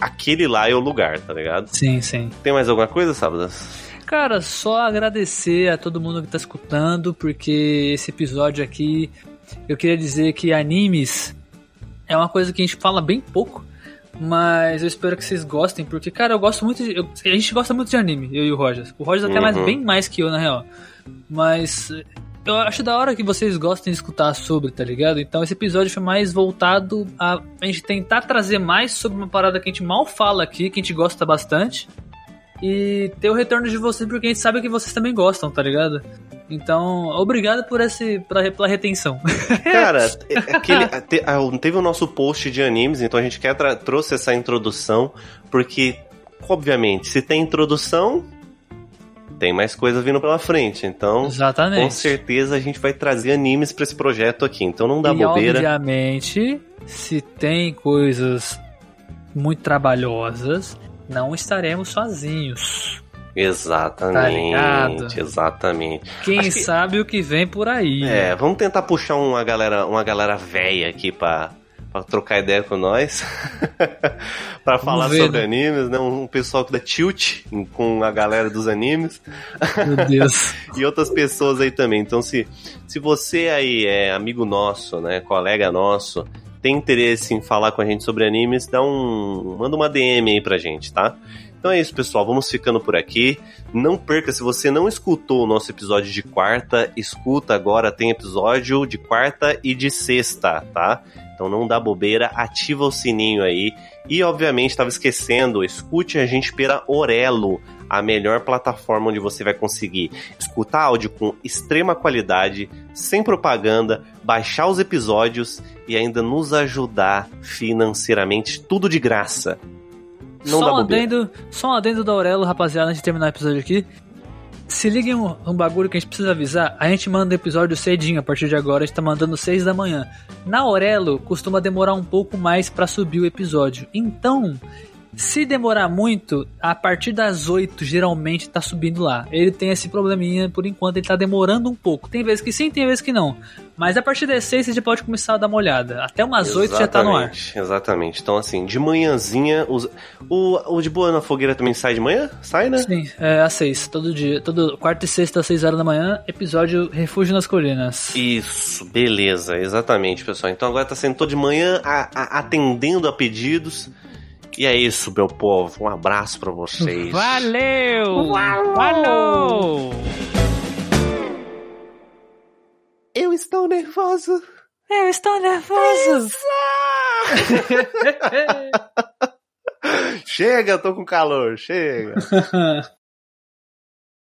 aquele lá é o lugar, tá ligado? Sim, sim. Tem mais alguma coisa, Sábadas? Cara, só agradecer a todo mundo que tá escutando, porque esse episódio aqui, eu queria dizer que animes é uma coisa que a gente fala bem pouco, mas eu espero que vocês gostem, porque, cara, eu gosto muito de. eu- a gente gosta muito de anime, eu e o Rogers. O Rogers até mais, Uhum. bem mais que eu, na real. Mas eu acho da hora que vocês gostem de escutar sobre, tá ligado? Então esse episódio foi mais voltado a a gente tentar trazer mais sobre uma parada que a gente mal fala aqui, que a gente gosta bastante. E ter o retorno de vocês, porque a gente sabe que vocês também gostam, tá ligado? Então, obrigado por esse. pela, pela retenção. Cara, é- aquele, te- ah, teve o nosso post de animes, então a gente quer trouxe essa introdução, porque, obviamente, se tem introdução, tem mais coisa vindo pela frente. Então, Exatamente. com certeza a gente vai trazer animes pra esse projeto aqui. Então não dá e bobeira. obviamente, se tem coisas muito trabalhosas, não estaremos sozinhos. Tá ligado? Exatamente, exatamente. Quem que- sabe o que vem por aí. É, vamos tentar puxar uma galera, uma galera velha aqui pra, pra trocar ideia com nós. pra falar ver, sobre né? animes, né? Um pessoal da Tilt com a galera dos animes Meu Deus. e outras pessoas aí também. Então, se, se você aí é amigo nosso, né, colega nosso, tem interesse em falar com a gente sobre animes, dá um, manda uma DM aí pra gente, tá? Então é isso, pessoal. Vamos ficando por aqui. Não perca, se você não escutou o nosso episódio de quarta, escuta agora. Tem episódio de quarta e de sexta, tá? Então não dá bobeira, ativa o sininho aí. E obviamente, estava esquecendo, escute a gente pela Orelo, a melhor plataforma onde você vai conseguir escutar áudio com extrema qualidade, sem propaganda, baixar os episódios e ainda nos ajudar financeiramente, tudo de graça. Não só, dá um adendo, só um adendo da Aurelo, rapaziada, antes de terminar o episódio aqui. Se liguem um, um bagulho que a gente precisa avisar, a gente manda episódio cedinho, a partir de agora a gente tá mandando 6 da manhã. Na Aurelo, costuma demorar um pouco mais pra subir o episódio. Então, se demorar muito, a partir das 8 geralmente tá subindo lá. Ele tem esse probleminha, por enquanto ele tá demorando um pouco. Tem vezes que sim, tem vezes que não. Mas a partir das 6 você já pode começar a dar uma olhada. Até umas 8 já tá no ar. Exatamente, Exatamente. Então, assim, de manhãzinha. Os... O, o de boa na fogueira também sai de manhã? Sai, né? Sim, é às seis, todo dia, todo quarta e sexta às seis horas da manhã, episódio Refúgio nas Colinas. Isso, beleza, exatamente, pessoal. Então agora tá sendo todo de manhã a- a- atendendo a pedidos. E é isso, meu povo. Um abraço pra vocês. Valeu! Falou! Eu estou nervoso. Eu estou nervoso! Chega, eu tô com calor, chega.